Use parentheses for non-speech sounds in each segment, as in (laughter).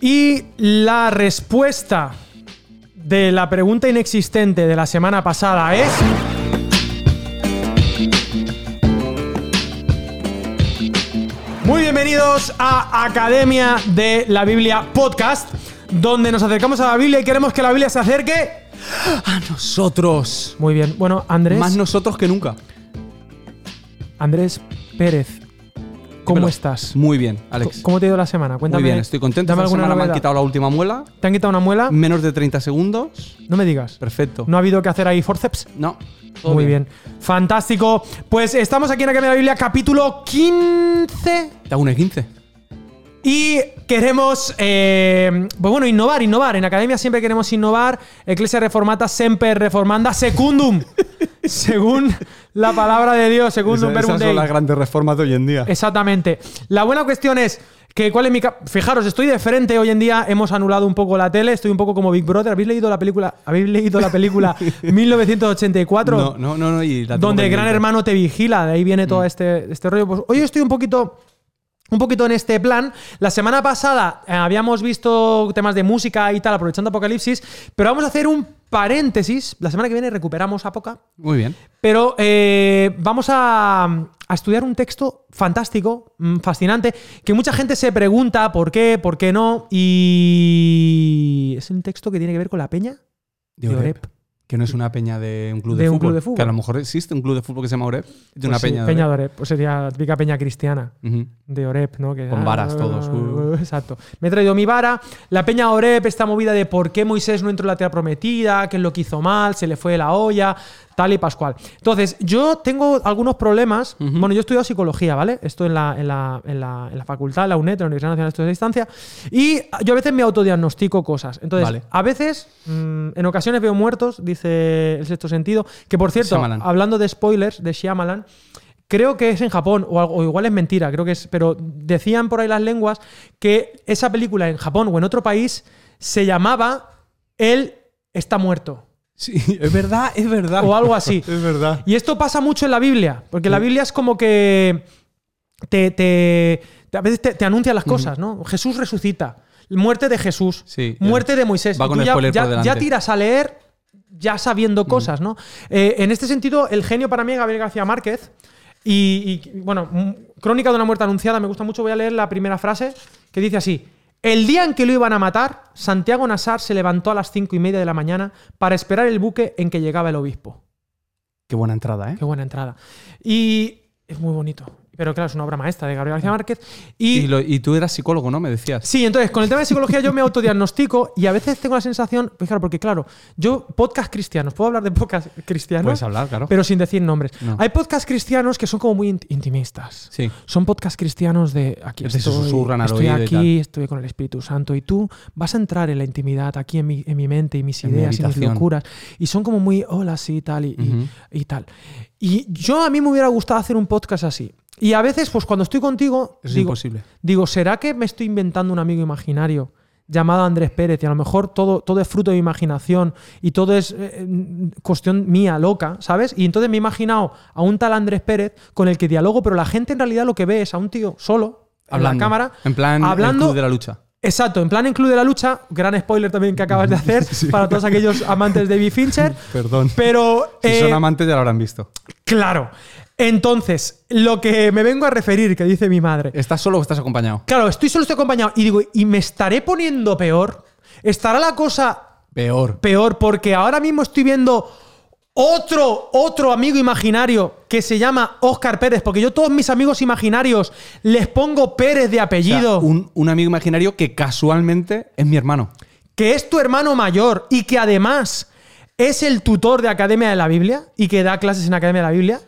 Y la respuesta de la pregunta inexistente de la semana pasada es. Muy bienvenidos a Academia de la Biblia Podcast, donde nos acercamos a la Biblia y queremos que la Biblia se acerque A nosotros. Muy bien. Bueno, Andrés. Más nosotros que nunca. Andrés Pérez. ¿Cómo Dímelo. estás? Muy bien, Alex. ¿Cómo te ha ido la semana? Cuéntame. Muy bien, estoy contento. Dame Esta alguna semana me han novedad. quitado la última muela. ¿Te han quitado una muela? Menos de 30 segundos. No me digas. Perfecto. ¿No ha habido que hacer ahí forceps? No. todo Muy bien. Fantástico. Pues estamos aquí en Academia de la Biblia, capítulo 15. Te hago un 15. Y queremos, eh, pues bueno, innovar, innovar. En Academia siempre queremos innovar. Ecclesia Reformata semper reformanda secundum. (laughs) según la palabra de Dios, secundum verbum esas Dei. son las grandes reformas de hoy en día. Exactamente. La buena cuestión es que cuál es mi fijaros, estoy de frente hoy en día, hemos anulado un poco la tele, estoy un poco como Big Brother. ¿Habéis leído la película? ¿Habéis leído la película 1984? (laughs) No, no, no, no. Y la donde el gran hermano te vigila, de ahí viene todo este, este rollo. Pues hoy estoy un poquito. Un poquito en este plan. La semana pasada eh, habíamos visto temas de música y tal, aprovechando Apocalipsis, pero vamos a hacer un paréntesis. La semana que viene recuperamos Apoca, Muy bien. pero eh, vamos a, a estudiar un texto fantástico, mm, fascinante, que mucha gente se pregunta por qué, por qué no, y es un texto que tiene que ver con la peña De de Oreb. Oreb. Que no es una peña de un club De de, un fútbol. club de fútbol. Que a lo mejor existe un club de fútbol que se llama Oreb. De una Pues sí, peña de peña Oreb. de Oreb, pues sería la típica peña cristiana. De Orep, ¿no? Que, Con varas todos, uh. (laughs) Exacto. Me he traído mi vara. La peña Orep, esta movida de por qué Moisés no entró en la tierra prometida, qué es lo que hizo mal, se le fue la olla, tal y pascual. Entonces, yo tengo algunos problemas. Bueno, yo he estudiado psicología, ¿vale? Esto en la, en la, en la, en la facultad, en la UNED, en la Universidad Nacional de Estudios de Distancia. Y yo a veces me autodiagnostico cosas. Entonces, Vale. a veces, mm, en ocasiones veo muertos, dice el sexto sentido. Que por cierto, Shyamalan. hablando de spoilers de Shyamalan, Creo que es en Japón, o, algo- o igual es mentira, creo que es. Pero decían por ahí las lenguas que esa película en Japón o en otro país se llamaba Él está muerto. Sí, (laughs) es verdad, es verdad. O algo así. (laughs) Es verdad. Y esto pasa mucho en la Biblia, porque la Biblia es como que te, te- te- a veces te, te anuncia las cosas, ¿no? Jesús resucita, muerte de Jesús, Sí, muerte de Moisés. va Y con tú ya, spoiler ya- por ya tiras a leer ya sabiendo cosas, ¿no? Eh, en este sentido, el genio para mí es Gabriel García Márquez. Y, y, bueno, Crónica de una muerte anunciada, me gusta mucho. Voy a leer la primera frase que dice así. El día en que lo iban a matar, Santiago Nassar se levantó a las cinco y media de la mañana para esperar el buque en que llegaba el obispo. Qué buena entrada, ¿eh? Qué buena entrada. Y es muy bonito. Pero claro, es una obra maestra de Gabriel García Márquez. Y, Y, lo- y tú eras psicólogo, ¿no? Me decías. sí, entonces con el tema de psicología yo me autodiagnostico y a veces tengo la sensación, pues claro, porque claro, yo podcast cristianos, puedo hablar de podcast cristianos, Puedes hablar, claro. pero sin decir nombres. No. Hay podcast cristianos que son como muy int- intimistas. Sí. Son podcast cristianos de aquí estoy, susurran al estoy oído y aquí, estoy con el Espíritu Santo y tú vas a entrar en la intimidad aquí en mi, en mi mente y mis En mi ideas y mis locuras y son como muy hola sí tal y, y- Ujú. y tal. Y yo a mí me hubiera gustado hacer un podcast así. Y a veces pues cuando estoy contigo Es digo, imposible. digo, ¿será que me estoy inventando un amigo imaginario? llamado Andrés Pérez y a lo mejor todo, todo es fruto de mi imaginación y todo es eh, eh, cuestión mía, loca, ¿sabes? Y entonces me he imaginado a un tal Andrés Pérez con el que dialogo, pero la gente en realidad lo que ve es a un tío solo, en Hablando. la cámara, En plan, hablando- el club de la lucha. Exacto, en plan en Club de la Lucha, gran spoiler también que acabas de (laughs) hacer para todos aquellos amantes de David Fincher. (laughs) Perdón. Pero, Si eh, son amantes ya lo habrán visto. claro. Entonces, lo que me vengo a referir, que dice mi madre. ¿Estás solo o estás acompañado? Claro, estoy solo, estoy acompañado. Y digo, ¿y me estaré poniendo peor? ¿Estará la cosa Peor. peor porque ahora mismo estoy viendo otro, otro amigo imaginario que se llama Óscar Pérez? Porque yo todos mis amigos imaginarios les pongo Pérez de O sea, apellido. un, un amigo imaginario que casualmente es mi hermano. que es tu hermano mayor y que además es el tutor de Academia de la Biblia y que da clases en Academia de la Biblia.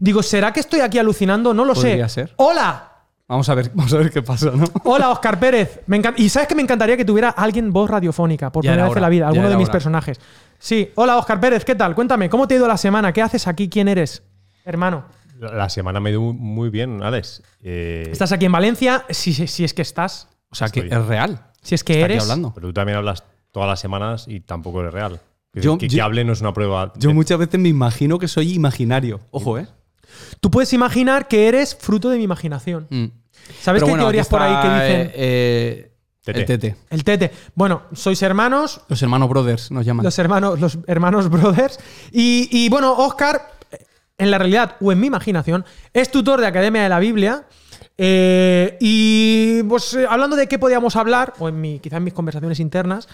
Digo, ¿será que estoy aquí alucinando? No lo Podría sé. ser. Hola, Vamos a ver, (laughs) vamos a ver qué pasa, ¿no? hola Oscar Pérez. Me y sabes que me encantaría que tuviera alguien voz radiofónica por Ya primera era vez en hora, la vida, ya alguno de era mis hora. personajes. Sí, hola Oscar Pérez, ¿qué tal? Cuéntame, ¿cómo te ha ido la semana? ¿Qué haces aquí? ¿Quién eres? Hermano, La la semana me ha ido muy- bien, Alex. Eh, ¿estás aquí en Valencia? Si, si- si es que estás, O sea, que Estoy. es real. si es que Está aquí eres. hablando. pero tú también hablas todas las semanas y tampoco eres real. Que, Yo- que, yo- que hable no es una prueba. Yo de- muchas veces me imagino que soy imaginario. Ojo, ¿eh? Tú puedes imaginar que eres fruto de mi imaginación. Mm. ¿Sabes Pero qué bueno, teorías por ahí que dicen? eh, eh, Tete. El tete. El tete. Bueno, sois hermanos, Los hermanos brothers nos llaman. los hermanos, los hermanos brothers. Y, y, bueno, Oscar, en la realidad o en mi imaginación, es tutor de Academia de la Biblia. Eh, y pues hablando de qué podíamos hablar, o en mi, quizá en mis conversaciones internas,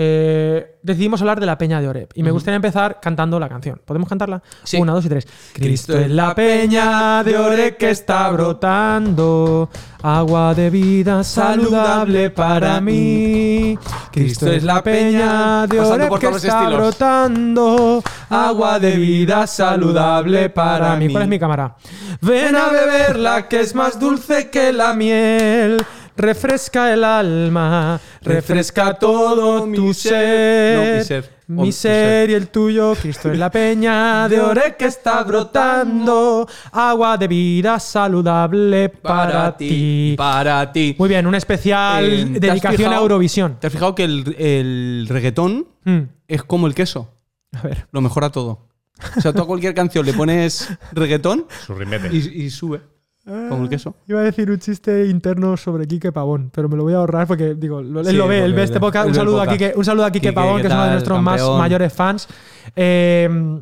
eh, decidimos hablar de la Peña de Oreb. Y me gustaría empezar cantando la canción. ¿Podemos cantarla? Sí. Una, dos y tres. Cristo es la peña de Oreb que está brotando, agua de vida saludable para mí. Cristo es la peña de Oreb que está estilos. brotando, agua de vida saludable para mí. ¿Cuál es mi cámara? Ven a beberla que es más dulce que la miel. Refresca el alma, refresca todo tu ser. No, mi ser. O Mi tu ser y el tuyo, Cristo es la peña de ore que está brotando, agua de vida saludable para, ti. Para ti. Muy bien, un especial Eh, ¿te has dedicación a Eurovisión. ¿Te has fijado que el, el reggaetón Mm, es como el queso? A ver. Lo mejora todo. O sea, tú a cualquier canción le pones reggaetón y sube. El queso. Iba a decir un chiste interno sobre Quique Pavón, pero me lo voy a ahorrar porque, digo, él Sí, lo ve, él ve este podcast. Un saludo, a podcast. Quique, un saludo a Quique Quique, Pavón, ¿qué que es uno de nuestros más mayores fans. Eh,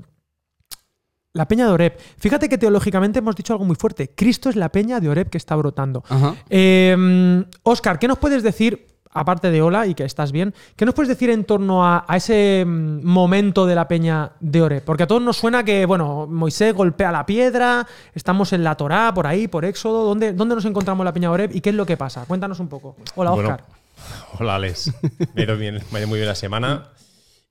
la peña de Oreb. Fíjate que teológicamente hemos dicho algo muy fuerte. Cristo es la peña de Oreb que está brotando. Eh, Oscar, ¿qué nos puedes decir, aparte de hola y que estás bien, qué nos puedes decir en torno a, a ese mm, momento de la peña de Oreb? Porque a todos nos suena que, bueno, Moisés golpea la piedra, estamos en la Torá, por ahí, por Éxodo. ¿Dónde, dónde nos encontramos en la peña de Oreb y qué es lo que pasa? Cuéntanos un poco. Hola, Bueno, Oscar. (laughs) Hola, Alex. Me ha ido, bien, me ha ido muy bien la semana.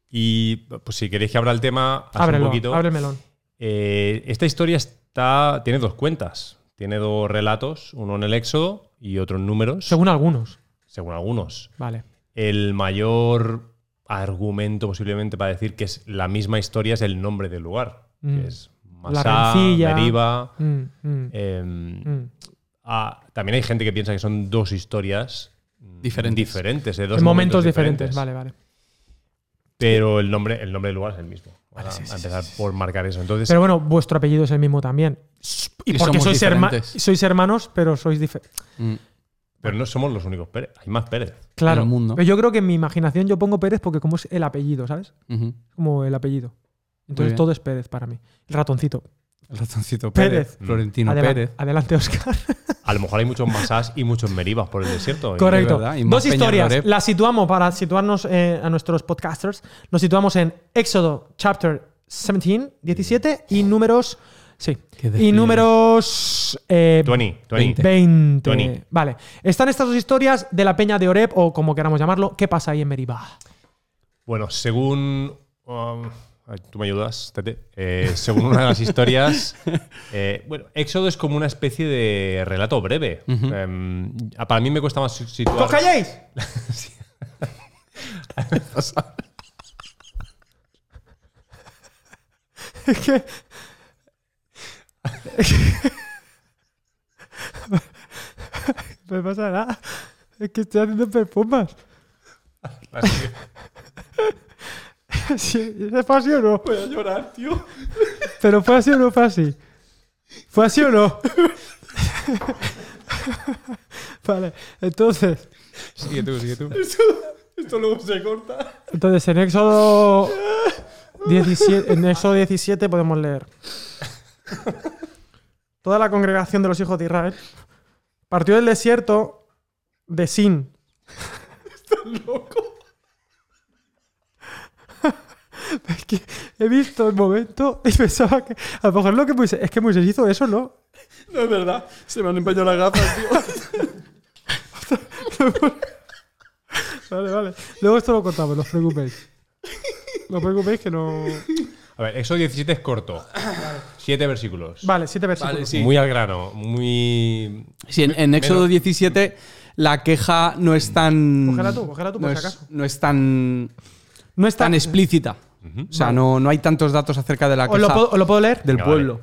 Y pues si queréis que abra el tema, Ábrelo, un poquito. abre el melón. Eh, esta historia está, tiene dos cuentas. Tiene dos relatos, uno en el Éxodo y otro en Números, Según algunos. Según algunos. Vale. El mayor argumento posiblemente para decir que es la misma historia es el nombre del lugar, Mm. que es La Masá. Meriba. Mm, mm, em, mm. ah, también hay gente que piensa que son dos historias mm, Diferentes. diferentes, de dos En momentos diferentes. Vale, vale. Pero el nombre, el nombre del lugar es el mismo. Vamos a, a empezar por marcar eso. Entonces, Pero bueno, vuestro apellido es el mismo también. Y, Y porque sois, herma- sois hermanos, pero sois diferentes. Mm. pero no somos los únicos Pérez. Hay más Pérez. Claro. el mundo. Pero yo creo que en mi imaginación yo pongo Pérez porque como es el apellido, ¿sabes? Ujú. Como el apellido. Entonces todo es Pérez para mí. El ratoncito. El ratoncito Pérez. Pérez. Florentino Adela- Pérez. Adelante, Oscar. A lo mejor hay muchos Masás y muchos Meribas por el desierto. (laughs) Correcto. y Dos historias. Las situamos para situarnos eh, a nuestros podcasters. Nos situamos en Éxodo chapter 17, 17 y números. Sí. Y números. eh, 20, 20. 20. 20. Vale. Están estas dos historias de la Peña de Oreb, o como queramos llamarlo. ¿Qué pasa ahí en Meribah? Bueno, según. um, Tú me ayudas, Tete. Eh, según una de las historias, (laughs) eh, bueno, Éxodo es como una especie de relato breve. Em, para mí me cuesta más situar. ¡Os calláis! (laughs) (laughs) es que. (laughs) No me pasa nada. Es que estoy haciendo perfumas. (laughs) Sí, ¿Es fue así o no? Voy a llorar, tío. ¿Pero fue así o no fue así? ¿Fue así o no? (laughs) vale, entonces. Sigue tú, sigue tú. Esto luego se corta. Entonces, en Éxodo 17, en Éxodo 17 podemos leer. Toda la congregación de los hijos de Israel partió del desierto de Sin. Estás loco. (laughs) es que he visto el momento y pensaba que a lo mejor lo que Moisés, es que Moisés hizo eso, ¿no? No es verdad. Se me han empañado las gafas, tío. (laughs) Vale, vale. Luego esto lo contamos, no os preocupéis. No os preocupéis que no. A ver, Éxodo 17 es corto. Siete versículos. Vale, siete versículos. Vale, sí. Muy al grano. Muy. Sí, en, en Éxodo Menos- 17 la queja no es tan. Cógela tú, cógela tú, por no si es, acaso. no es tan, No está tan explícita. O sea, no, no hay tantos datos acerca de la ¿Os lo, queja puedo, os lo puedo leer? del Venga, pueblo.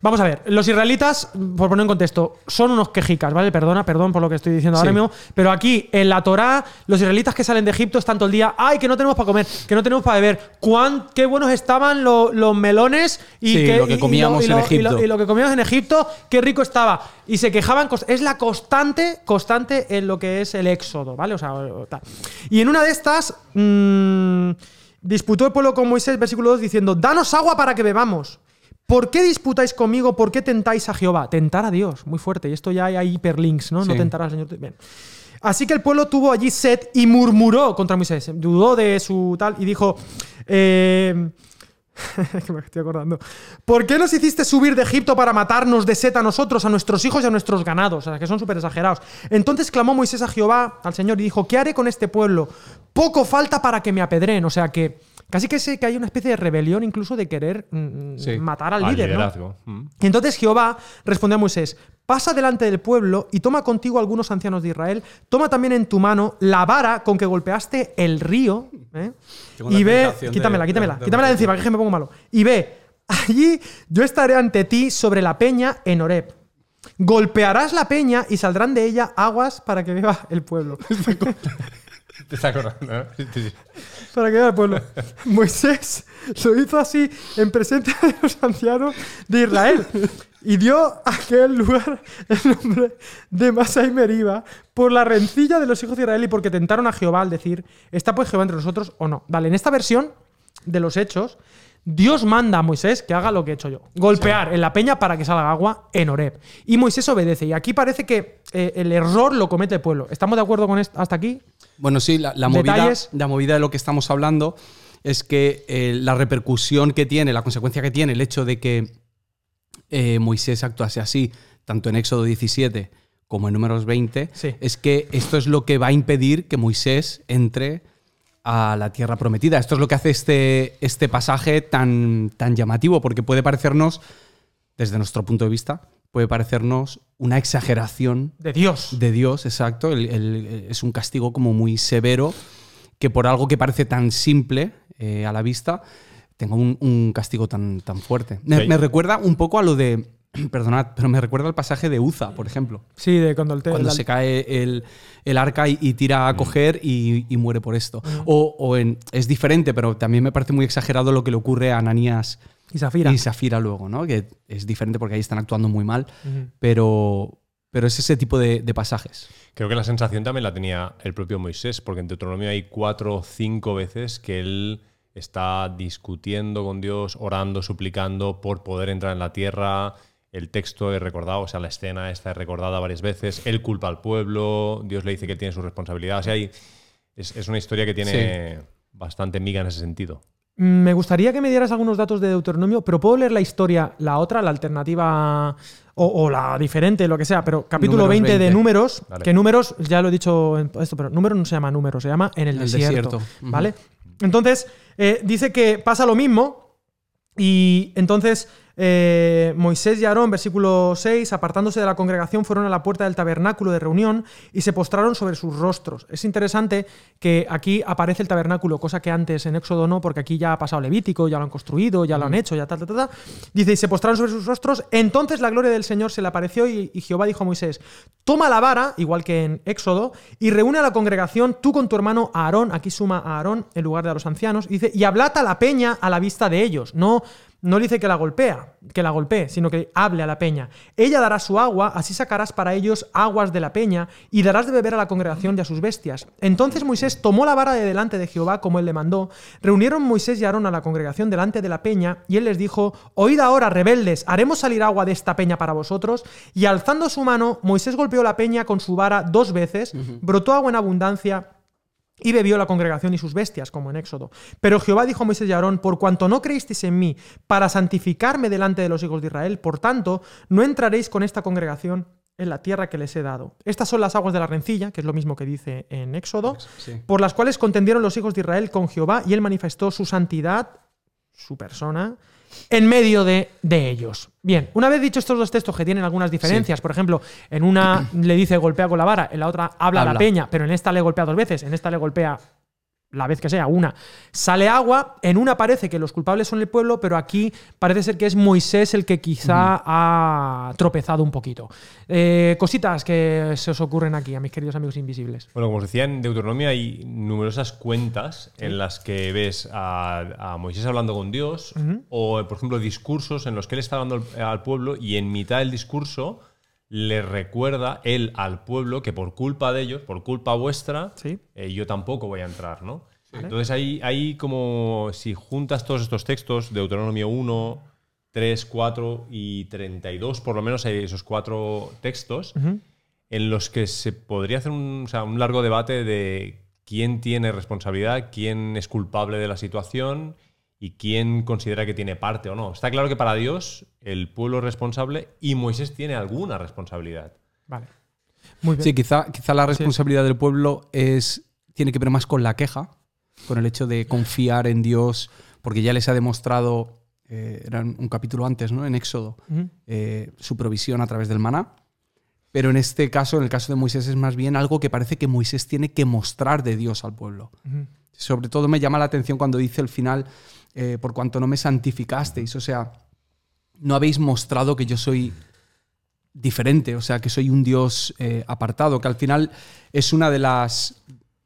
Vamos a ver, los israelitas, por poner en contexto, son unos quejicas, ¿vale? Perdona, perdón por lo que estoy diciendo ahora Sí. mismo, pero aquí en la Torá, los israelitas que salen de Egipto están todo el día, ay, que no tenemos para comer, que no tenemos para beber, cuán, qué buenos estaban lo- los melones y, Sí, que, lo que y comíamos y en Egipto. y lo que comíamos en Egipto, qué rico estaba. Y se quejaban, es la constante, constante en lo que es el éxodo, ¿vale? O sea, tal. Y en una de estas, mm, disputó el pueblo con Moisés, versículo 2, diciendo, danos agua para que bebamos. ¿Por qué disputáis conmigo? ¿Por qué tentáis a Jehová? Tentar a Dios, muy fuerte. Y esto ya hay, hay hiperlinks, ¿no? No tentar al Señor. Bien. Así que el pueblo tuvo allí sed y murmuró contra Moisés. Dudó de su tal y dijo. eh, (laughs) que me estoy acordando. ¿Por qué nos hiciste subir de Egipto para matarnos de sed a nosotros, a nuestros hijos y a nuestros ganados? O sea, que son súper exagerados. Entonces clamó Moisés a Jehová, al Señor, y dijo: ¿Qué haré con este pueblo? Poco falta para que me apedreen. O sea, que casi que, sé que hay una especie de rebelión incluso de querer mm, Sí. matar al Al líder. ¿no? Mm. Y entonces Jehová respondió a Moisés, pasa delante del pueblo y toma contigo algunos ancianos de Israel, toma también en tu mano la vara con que golpeaste el río, ¿eh? Y ve, quítamela, quítamela, de- quítamela de encima, que me pongo malo, y ve, allí yo estaré ante ti sobre la peña en Oreb. Golpearás la peña y saldrán de ella aguas para que beba el pueblo. (laughs) (laughs) (laughs) ¿Te estás acordando? no? Sí, sí, para que vea el pueblo. (laughs) Moisés lo hizo así en presencia de los ancianos de Israel. Y dio a aquel lugar el nombre de Masai Meriba por la rencilla de los hijos de Israel y porque tentaron a Jehová al decir, ¿está pues Jehová entre nosotros o no? Vale, en esta versión de los hechos, Dios manda a Moisés que haga lo que he hecho yo. Golpear en la peña para que salga agua en Oreb. Y Moisés obedece. Y aquí parece que eh, el error lo comete el pueblo. ¿Estamos de acuerdo con esto hasta aquí? Bueno, sí, la, la movida, la movida de lo que estamos hablando es que eh, la repercusión que tiene, la consecuencia que tiene el hecho de que eh, Moisés actuase así, tanto en Éxodo 17 como en Números 20, Sí. es que esto es lo que va a impedir que Moisés entre a la tierra prometida. Esto es lo que hace este, este pasaje tan, tan llamativo, porque puede parecernos, desde nuestro punto de vista, puede parecernos una exageración De Dios. de Dios, exacto. El- el- es un castigo como muy severo que por algo que parece tan simple eh, a la vista tenga un, un castigo tan, tan fuerte. Me, Sí. me recuerda un poco a lo de, (clears throat) perdonad, pero me recuerda al pasaje de Uza, por ejemplo. Sí, de cuando el te- Cuando se cae el, el arca y, y tira a coger y, y muere por esto. O, o en, es diferente, pero también me parece muy exagerado lo que le ocurre a Ananías y Zafira. y Safira luego, ¿no? Que es diferente porque ahí están actuando muy mal, pero, pero es ese tipo de, de pasajes. Creo que la sensación también la tenía el propio Moisés, porque en Deuteronomio hay cuatro o cinco veces que él está discutiendo con Dios, orando, suplicando por poder entrar en la tierra. El texto es recordado, o sea, la escena está es recordada varias veces. Él culpa al pueblo, Dios le dice que él tiene su responsabilidad. O sea, hay- es, es una historia que tiene bastante miga en ese sentido. Mm, Me gustaría que me dieras algunos datos de Deuteronomio, pero puedo leer la historia, la otra, la alternativa o, o la diferente, lo que sea, pero capítulo Números 20, de 20. números, Vale. que números, ya lo he dicho en esto, pero números no se llama números, se llama en el, El desierto. ¿vale? Entonces, eh, dice que pasa lo mismo y entonces eh, Moisés y Aarón, versículo 6, apartándose de la congregación, fueron a la puerta del tabernáculo de reunión y se postraron sobre sus rostros. Es interesante que aquí aparece el tabernáculo, cosa que antes en Éxodo no, porque aquí ya ha pasado Levítico, ya lo han construido, ya lo han hecho, ya tal, tal, tal. tal. Dice, y se postraron sobre sus rostros. Entonces la gloria del Señor se le apareció y, y Jehová dijo a Moisés, toma la vara, igual que en Éxodo, y reúne a la congregación, tú con tu hermano Aarón, aquí suma a Aarón en lugar de a los ancianos, y dice, y ablata a la peña a la vista de ellos. No, no le dice que la golpea, que la golpee, sino que hable a la peña. Ella dará su agua, así sacarás para ellos aguas de la peña, y darás de beber a la congregación y a sus bestias. Entonces Moisés tomó la vara de delante de Jehová, como él le mandó. Reunieron Moisés y Aarón a la congregación delante de la peña, y él les dijo: Oíd ahora, rebeldes, haremos salir agua de esta peña para vosotros. Y alzando su mano, Moisés golpeó la peña con su vara dos veces, brotó agua en abundancia. Y bebió la congregación y sus bestias, como en Éxodo. Pero Jehová dijo a Moisés y Aarón, por cuanto no creísteis en mí para santificarme delante de los hijos de Israel, por tanto, no entraréis con esta congregación en la tierra que les he dado. Estas son las aguas de la rencilla, que es lo mismo que dice en Éxodo, Sí. por las cuales contendieron los hijos de Israel con Jehová, y él manifestó su santidad, su persona, en medio de, de ellos. Bien, una vez dicho estos dos textos que tienen algunas diferencias, por ejemplo, en una le dice golpea con la vara, en la otra habla, a la Habla. peña, pero en esta le golpea dos veces, en esta le golpea la vez que sea, una, sale agua, en una parece que los culpables son el pueblo, pero aquí parece ser que es Moisés el que quizá ha tropezado un poquito. Eh, cositas que se os ocurren aquí, a mis queridos amigos invisibles. Bueno, como os decía, en Deuteronomio hay numerosas cuentas en las que ves a, a Moisés hablando con Dios, o por ejemplo discursos en los que él está hablando al, al pueblo y en mitad del discurso le recuerda él al pueblo que por culpa de ellos, por culpa vuestra, Sí. eh, yo tampoco voy a entrar, ¿no? Entonces ahí, ahí como si juntas todos estos textos, Deuteronomio 1, 3, 4 y 32, por lo menos hay esos cuatro textos, en los que se podría hacer un, o sea, un largo debate de quién tiene responsabilidad, quién es culpable de la situación y quién considera que tiene parte o no. Está claro que para Dios el pueblo es responsable y Moisés tiene alguna responsabilidad. Vale. Muy bien. Sí, quizá, quizá la responsabilidad del pueblo es, tiene que ver más con la queja, con el hecho de confiar en Dios, porque ya les ha demostrado, eh, era un capítulo antes, ¿no? En Éxodo, eh, su provisión a través del maná. Pero en este caso, en el caso de Moisés, es más bien algo que parece que Moisés tiene que mostrar de Dios al pueblo. Sobre todo me llama la atención cuando dice al final, eh, por cuanto no me santificasteis, o sea, no habéis mostrado que yo soy diferente, o sea, que soy un Dios eh, apartado, que al final es una de las...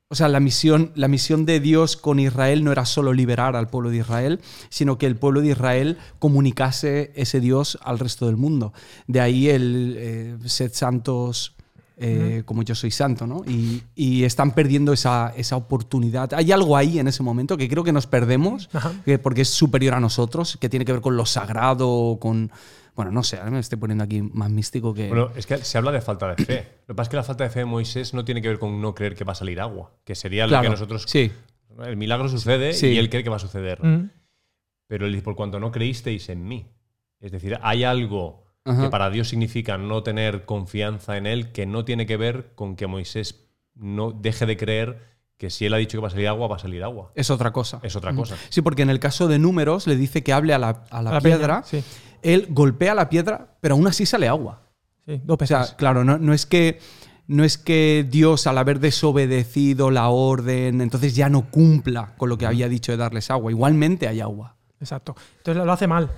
O sea, la misión, la misión de Dios con Israel no era solo liberar al pueblo de Israel, sino que el pueblo de Israel comunicase ese Dios al resto del mundo. De ahí el eh, santos eh, como yo soy santo, ¿no? Y, y están perdiendo esa, esa oportunidad. Hay algo ahí en ese momento que creo que nos perdemos, Ajá. que- porque es superior a nosotros, que tiene que ver con lo sagrado, con... Bueno, no sé, me estoy poniendo aquí más místico que... Bueno, es que se habla de falta de fe. Lo que pasa es que la falta de fe de Moisés no tiene que ver con no creer que va a salir agua, que sería lo Claro, que nosotros... Sí, El milagro sucede Sí. y él cree que va a suceder. Pero él dice, por cuanto no creísteis en mí. Es decir, hay algo Ajá. que para Dios significa no tener confianza en él que no tiene que ver con que Moisés no deje de creer que si él ha dicho que va a salir agua, va a salir agua. es otra cosa. Es otra cosa. Sí, porque en el caso de números le dice que hable a la, a la A la peña, piedra, sí. él golpea la piedra, pero aún así sale agua. Sí, dos O sea, claro, no, no es que no es que Dios al haber desobedecido la orden, entonces ya no cumpla con lo que había dicho de darles agua. Igualmente hay agua. Exacto. Entonces lo hace mal.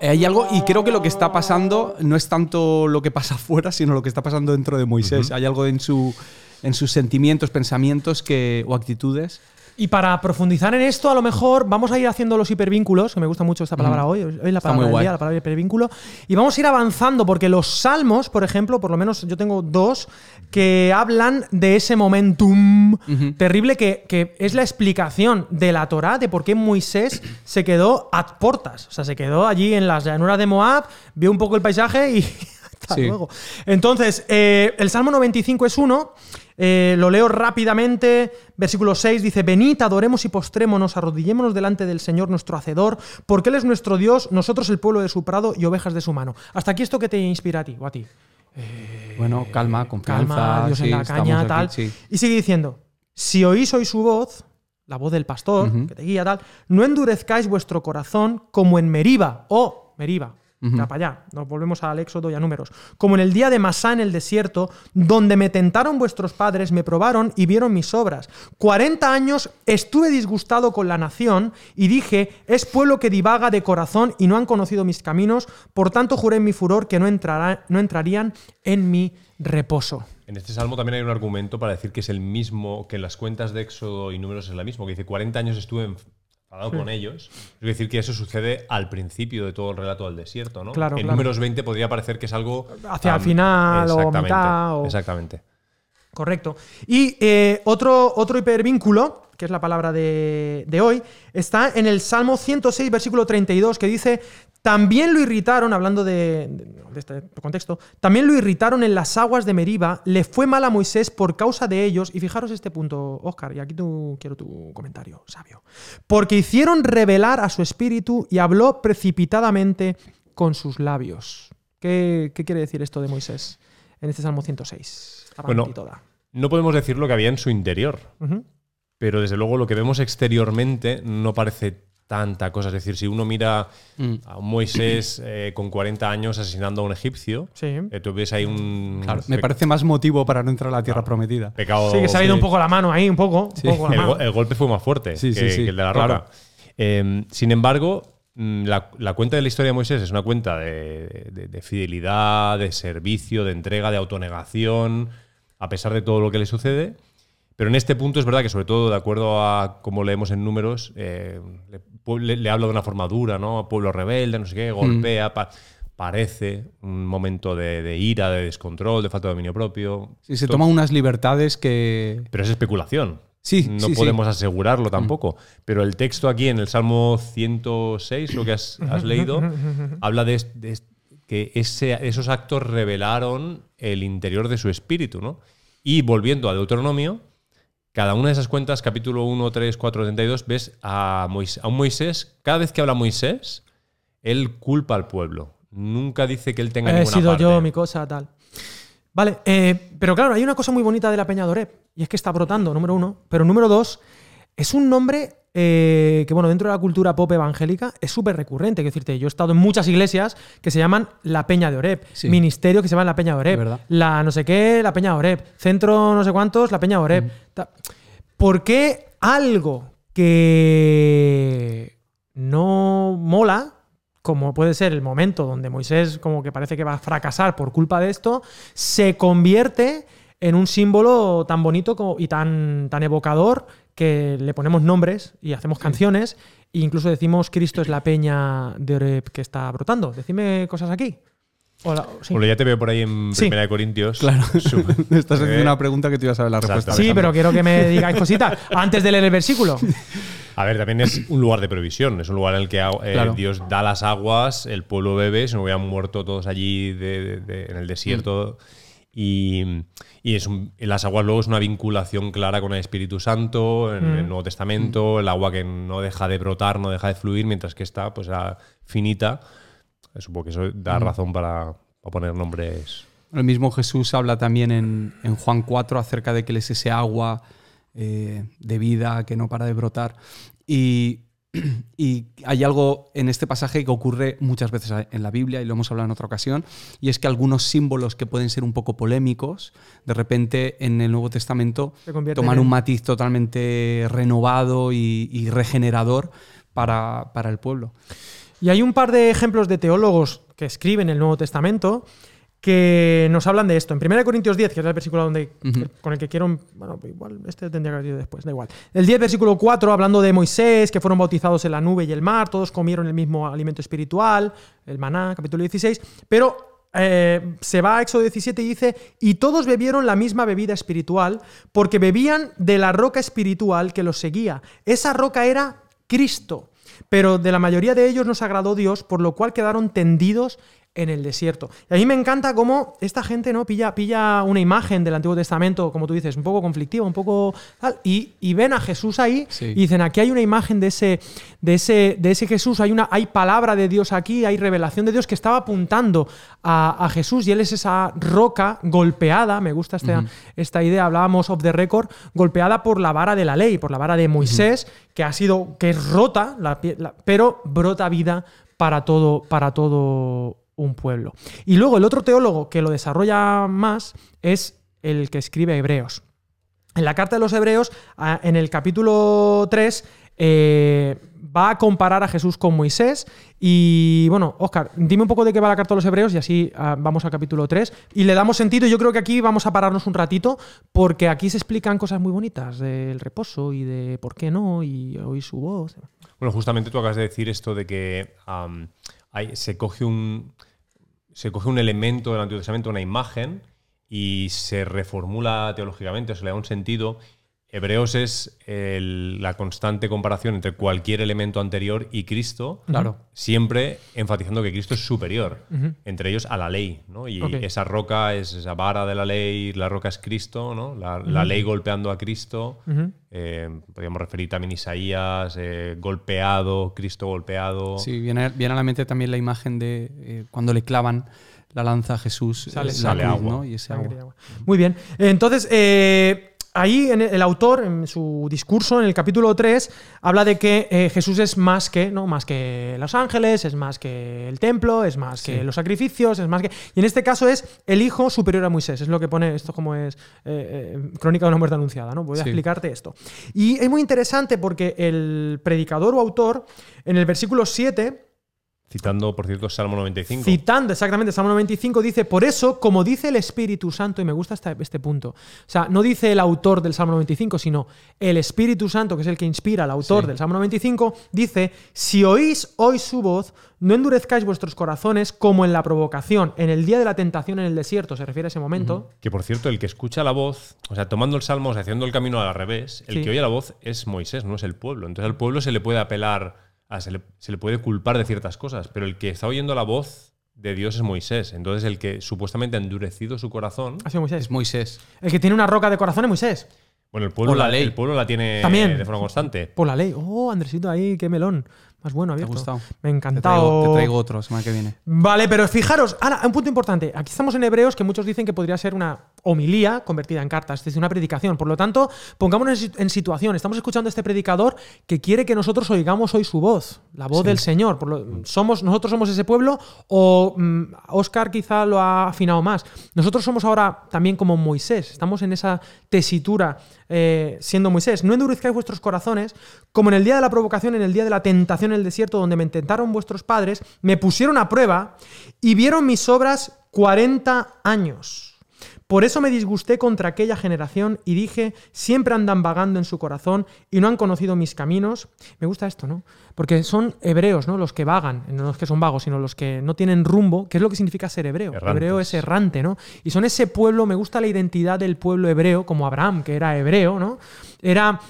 Hay algo, y creo que lo que está pasando no es tanto lo que pasa (laughs) afuera, sino lo que está pasando dentro de Moisés. Hay algo en, su, en sus sentimientos, pensamientos que, o actitudes. Y para profundizar en esto, a lo mejor vamos a ir haciendo los hipervínculos, que me gusta mucho esta palabra hoy, hoy la palabra del día, la palabra hipervínculo, y vamos a ir avanzando, porque los salmos, por ejemplo, por lo menos yo tengo dos, que hablan de ese momentum terrible que, que es la explicación de la Torá de por qué Moisés se quedó a portas, o sea, se quedó allí en las llanuras de Moab, vio un poco el paisaje y (laughs) hasta Sí. luego. Entonces, eh, el Salmo 95 es uno. Eh, lo leo rápidamente. Versículo 6 dice: Venid, adoremos y postrémonos, arrodillémonos delante del Señor nuestro Hacedor, porque Él es nuestro Dios, nosotros el pueblo de su prado y ovejas de su mano. Hasta aquí esto que te inspira a ti o a ti. Bueno, calma, confianza. Calma, Dios sí, en la caña, aquí, tal. sí. Y sigue diciendo: Si oís hoy su voz, la voz del pastor, que te guía, tal, no endurezcáis vuestro corazón como en Meriba, o Meriba. Ya para allá, nos volvemos al Éxodo y a números. Como en el día de Masá en el desierto, donde me tentaron vuestros padres, me probaron y vieron mis obras. 40 años estuve disgustado con la nación y dije, es pueblo que divaga de corazón y no han conocido mis caminos, por tanto juré en mi furor que no, entrará- no entrarían en mi reposo. En este salmo también hay un argumento para decir que es el mismo, que en las cuentas de Éxodo y números es la mismo, que dice 40 años estuve con ellos. Es decir, que eso sucede al principio de todo el relato del desierto, ¿no? Claro, en claro. números 20 podría parecer que es algo... Hacia el final o exactamente, mitad o- Exactamente. Correcto. Y eh, otro, otro hipervínculo, que es la palabra de, de hoy, está en el Salmo 106, versículo 32, que dice, también lo irritaron, hablando de, de este contexto, también lo irritaron en las aguas de Meriba, le fue mal a Moisés por causa de ellos, y fijaros este punto, Oscar, y aquí tú, quiero tu comentario, sabio, porque hicieron revelar a su espíritu y habló precipitadamente con sus labios. ¿Qué, qué quiere decir esto de Moisés en este Salmo 106? Bueno, toda. No podemos decir lo que había en su interior. Pero desde luego lo que vemos exteriormente no parece tanta cosa. Es decir, si uno mira Mm. a un Moisés eh, con 40 años asesinando a un egipcio, Sí. eh, tú ves ahí un Claro, me parece más motivo para no entrar a la tierra prometida. pecado. Sí, que se ha ido un poco la mano ahí, un poco. un Sí. poco la el, mano. go- el golpe fue más fuerte Sí, que, sí, sí, que el de la claro. roca. Eh, sin embargo, mm, la, la cuenta de la historia de Moisés es una cuenta de, de- de fidelidad, de servicio, de entrega, de autonegación, a pesar de todo lo que le sucede. Pero en este punto es verdad que, sobre todo, de acuerdo a cómo leemos en números, eh, le, le- habla de una forma dura, ¿no? Pueblo rebelde, no sé qué, golpea. pa- parece un momento de, de ira, de descontrol, de falta de dominio propio. Sí, se To- toman unas libertades que. pero es especulación. Sí, no sí, sí. podemos asegurarlo tampoco. Pero el texto aquí en el Salmo 106, lo que has, has leído, (laughs) habla de, de que ese- esos actos revelaron el interior de su espíritu. ¿no? Y volviendo a Deuteronomio, cada una de esas cuentas, capítulo 1, 3, 4, 32, ves a, Moisés, a un Moisés, cada vez que habla Moisés, él culpa al pueblo. Nunca dice que él tenga He ninguna sido parte. yo, mi cosa, tal. Vale, eh, pero claro, hay una cosa muy bonita de la Peña Dorep, y es que está brotando, número uno. Pero número dos, es un nombre eh, que, bueno, dentro de la cultura pop evangélica es súper recurrente. Quiero decirte, yo he estado en muchas iglesias que se llaman la Peña de Oreb, Sí. ministerio que se llama la Peña de Oreb, la no sé qué, la Peña de Oreb, centro no sé cuántos, la Peña de Oreb. ¿Por qué algo que no mola, como puede ser el momento donde Moisés como que parece que va a fracasar por culpa de esto, se convierte en un símbolo tan bonito como- y tan, tan evocador que le ponemos nombres y hacemos canciones e incluso decimos Cristo es la peña de Oreb que está brotando. Decidme cosas aquí. Hola, sí. Bueno, ya te veo por ahí en Sí. Primera de Corintios. Claro. (laughs) (laughs) Estás haciendo Eh, una pregunta que tú ibas a saber la respuesta. Exacto. Sí, pero quiero que me (laughs) digáis cositas antes de leer el versículo. A ver, también es un lugar de provisión, es un lugar en el que eh, Claro. Dios da las aguas, el pueblo bebe, si no hubieran muerto todos allí de- de- de- en el desierto. Y, y es un- las aguas luego es una vinculación clara con el Espíritu Santo, en el Nuevo Testamento, el agua que no deja de brotar, no deja de fluir, mientras que está pues era finita. Eh, Supongo que eso da razón para, para poner nombres. El mismo Jesús habla también en, en Juan 4 acerca de que Él es ese agua eh, de vida que no para de brotar. Y, (clears throat) y hay algo en este pasaje que ocurre muchas veces en la Biblia, y lo hemos hablado en otra ocasión, y es que algunos símbolos que pueden ser un poco polémicos, de repente en el Nuevo Testamento toman en- un matiz totalmente renovado y, y regenerador para, para el pueblo. Y hay un par de ejemplos de teólogos que escriben el Nuevo Testamento que nos hablan de esto. En 1 Corintios 10, que es el versículo donde, con el que quiero. Bueno, igual este tendría que haber ido después, da igual. El 10, versículo 4, hablando de Moisés, que fueron bautizados en la nube y el mar, todos comieron el mismo alimento espiritual, el maná, capítulo 16. Pero eh, se va a Éxodo 17 y dice: Y todos bebieron la misma bebida espiritual, porque bebían de la roca espiritual que los seguía. Esa roca era Cristo. Pero de la mayoría de ellos nos agradó Dios, por lo cual quedaron tendidos en el desierto. Y a mí me encanta cómo esta gente no pilla, pilla una imagen del Antiguo Testamento, como tú dices, un poco conflictiva, un poco tal, y, y ven a Jesús ahí Sí. y dicen, aquí hay una imagen de ese, de ese, de ese Jesús, hay, una, hay palabra de Dios aquí, hay revelación de Dios que estaba apuntando a, a Jesús y él es esa roca golpeada, me gusta esta, esta idea, hablábamos of the record, golpeada por la vara de la ley, por la vara de Moisés, que ha sido, que es rota, la la- pero brota vida para todo, para todo un pueblo. Y luego el otro teólogo que lo desarrolla más es el que escribe Hebreos. En la carta de los Hebreos, en el capítulo 3, eh, va a comparar a Jesús con Moisés. Y bueno, Oscar, dime un poco de qué va la carta de los Hebreos y así ah, vamos al capítulo 3. Y le damos sentido. Yo creo que aquí vamos a pararnos un ratito porque aquí se explican cosas muy bonitas del reposo y de por qué no y oír su voz. Bueno, justamente tú acabas de decir esto de que se, coge un, se coge un elemento del Antiguo Testamento, una imagen, y se reformula teológicamente, se le da un sentido. Hebreos es el- la constante comparación entre cualquier elemento anterior y Cristo, Claro. siempre enfatizando que Cristo es superior, entre ellos a la ley. ¿no? Y esa roca es esa vara de la ley, la roca es Cristo, ¿no? la, la ley golpeando a Cristo. Eh, podríamos referir también a Isaías, eh, golpeado, Cristo golpeado. Sí, viene, viene a la mente también la imagen de eh, cuando le clavan la lanza a Jesús, Sale- la sale cruz, agua. ¿no? Y ese agua. Muy bien. Entonces, eh, ahí en el, autor, en su discurso, en el capítulo 3, habla de que eh, Jesús es más que, ¿no? Más que los ángeles, es más que el templo, es más que los sacrificios, es más que. Y en este caso es el hijo superior a Moisés. Es lo que pone esto como es eh, eh, Crónica de una muerte anunciada, ¿no? Voy a explicarte esto. Y es muy interesante porque el predicador o autor, en el versículo 7, Citando, por cierto, Salmo 95. Citando exactamente Salmo 95, dice, por eso, como dice el Espíritu Santo, y me gusta este, este punto, o sea, no dice el autor del Salmo 95, sino el Espíritu Santo, que es el que inspira al autor Sí. del Salmo 95, dice, si oís hoy su voz, no endurezcáis vuestros corazones como en la provocación, en el día de la tentación en el desierto, se refiere a ese momento. Que por cierto, el que escucha la voz, o sea, tomando el salmo, o sea, haciendo el camino al revés, el Sí. que oye la voz es Moisés, no es el pueblo. Entonces al pueblo se le puede apelar, a- se, le, se le puede culpar de ciertas cosas, pero el que está oyendo la voz de Dios es Moisés. Entonces el que supuestamente ha endurecido su corazón, Ha sido Moisés. Es Moisés. El que tiene una roca de corazón es Moisés. bueno, el pueblo, la, ley. el pueblo la tiene También. de forma constante. Por la ley. Oh, Andresito ahí, qué melón. Más bueno, ¿Te ha abierto. gustado? Me ha Te encantado. traigo, te traigo otro semana que viene. Vale, pero fijaros, ahora, un punto importante. Aquí estamos en Hebreos, que muchos dicen que podría ser una homilía convertida en cartas, es decir, una predicación. Por lo tanto, pongámonos en, si- en situación. Estamos escuchando a este predicador que quiere que nosotros oigamos hoy su voz, la voz del Señor. Por lo- somos, nosotros somos ese pueblo, o mm, Oscar quizá lo ha afinado más. Nosotros somos ahora también como Moisés. Estamos en esa tesitura eh, siendo Moisés. No endurezcáis vuestros corazones, como en el día de la provocación, en el día de la tentación en el desierto, donde me intentaron vuestros padres, me pusieron a prueba y vieron mis obras 40 años. Por eso me disgusté contra aquella generación y dije, siempre andan vagando en su corazón y no han conocido mis caminos. Me gusta esto, ¿no? Porque son hebreos, ¿no? Los que vagan, no los que son vagos, sino los que no tienen rumbo, que es lo que significa ser hebreo. Errantes. Hebreo es errante, ¿no? Y son ese pueblo, me gusta la identidad del pueblo hebreo, como Abraham, que era hebreo, ¿no? Era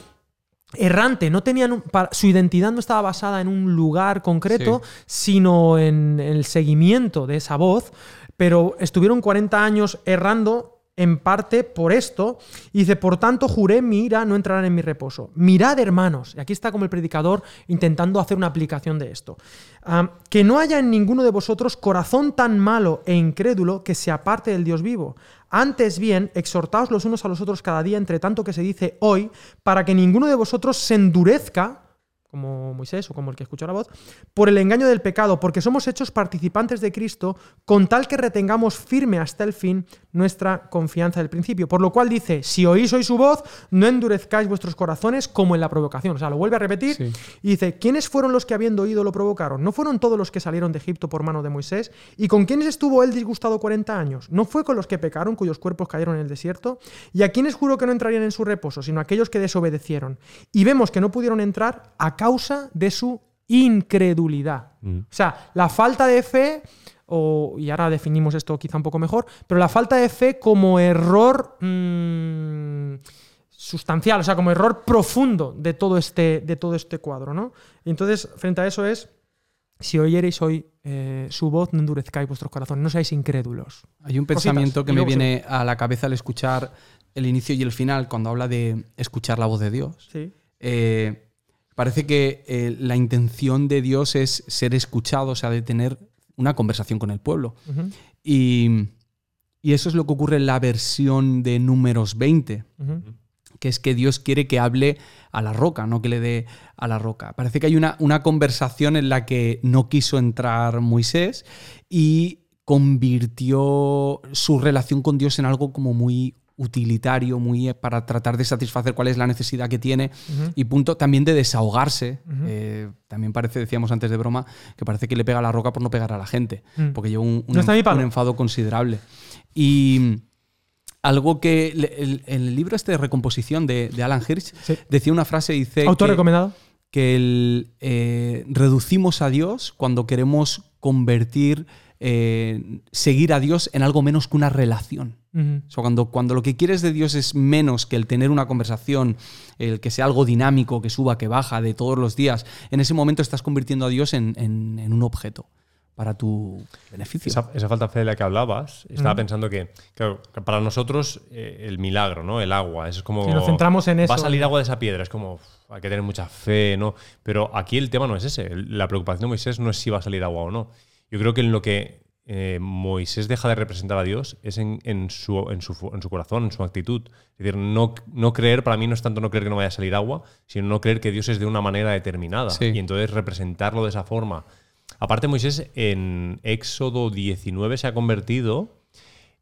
errante, no tenían un- para- su identidad no estaba basada en un lugar concreto, sino en el seguimiento de esa voz, pero estuvieron 40 años errando en parte por esto, y dice, por tanto juré mi ira no entrarán en mi reposo. Mirad, hermanos, y aquí está como el predicador intentando hacer una aplicación de esto, ah, que no haya en ninguno de vosotros corazón tan malo e incrédulo que se aparte del Dios vivo. Antes bien, exhortaos los unos a los otros cada día, entre tanto que se dice hoy, para que ninguno de vosotros se endurezca, como Moisés o como el que escuchó la voz, por el engaño del pecado, porque somos hechos participantes de Cristo, con tal que retengamos firme hasta el fin nuestra confianza del principio. Por lo cual dice, si oís hoy su voz, no endurezcáis vuestros corazones como en la provocación. O sea, lo vuelve a repetir Sí. y dice, ¿quiénes fueron los que habiendo oído lo provocaron? ¿No fueron todos los que salieron de Egipto por mano de Moisés? ¿Y con quiénes estuvo él disgustado 40 años? ¿No fue con los que pecaron, cuyos cuerpos cayeron en el desierto? ¿Y a quiénes juró que no entrarían en su reposo, sino aquellos que desobedecieron? Y vemos que no pudieron entrar a causa de su incredulidad. Mm. O sea, la falta de fe, o, y ahora definimos esto quizá un poco mejor, pero la falta de fe como error mm, sustancial, o sea, como error profundo de todo este, de todo este cuadro, ¿no? Y entonces, frente a eso es, si oyereis hoy eh, su voz, no endurezcáis vuestros corazones, no seáis incrédulos. Hay un Cositas, pensamiento que me viene a la cabeza al escuchar el inicio y el final, cuando habla de escuchar la voz de Dios. Sí. Eh, parece que eh, la intención de Dios es ser escuchado, o sea, de tener una conversación con el pueblo. Y, y eso es lo que ocurre en la versión de números 20, ujú. que es que Dios quiere que hable a la roca, no que le dé a la roca. Parece que hay una, una conversación en la que no quiso entrar Moisés y convirtió su relación con Dios en algo como muy utilitario, muy eh, para tratar de satisfacer cuál es la necesidad que tiene y punto también de desahogarse. Eh, también parece, decíamos antes de broma, que parece que le pega la roca por no pegar a la gente, Mm. porque lleva un, No enfado considerable. Y algo que el, el libro este de recomposición de, de Alan Hirsch Sí. decía una frase, dice Autor que, recomendado. que el, eh, reducimos a Dios cuando queremos convertir, eh, seguir a Dios en algo menos que una relación. O sea, cuando, cuando lo que quieres de Dios es menos que el tener una conversación, el que sea algo dinámico, que suba, que baja de todos los días, en ese momento estás convirtiendo a Dios en, en- en un objeto para tu beneficio. Esa, esa falta de fe de la que hablabas, estaba pensando que, claro, que para nosotros eh, el milagro, ¿no? El agua, eso es como... Sí, nos centramos en eso. Va a salir agua de esa piedra, es como, uf, hay que tener mucha fe, ¿no? Pero aquí el tema no es ese. La preocupación de Moisés no es si va a salir agua o no. Yo creo que en lo que eh, Moisés deja de representar a Dios es en, en su, en, su, en su corazón, en su actitud. Es decir, no, no creer, para mí no es tanto no creer que no vaya a salir agua, sino no creer que Dios es de una manera determinada. Sí. Y entonces representarlo de esa forma. Aparte, Moisés en Éxodo 19 se ha convertido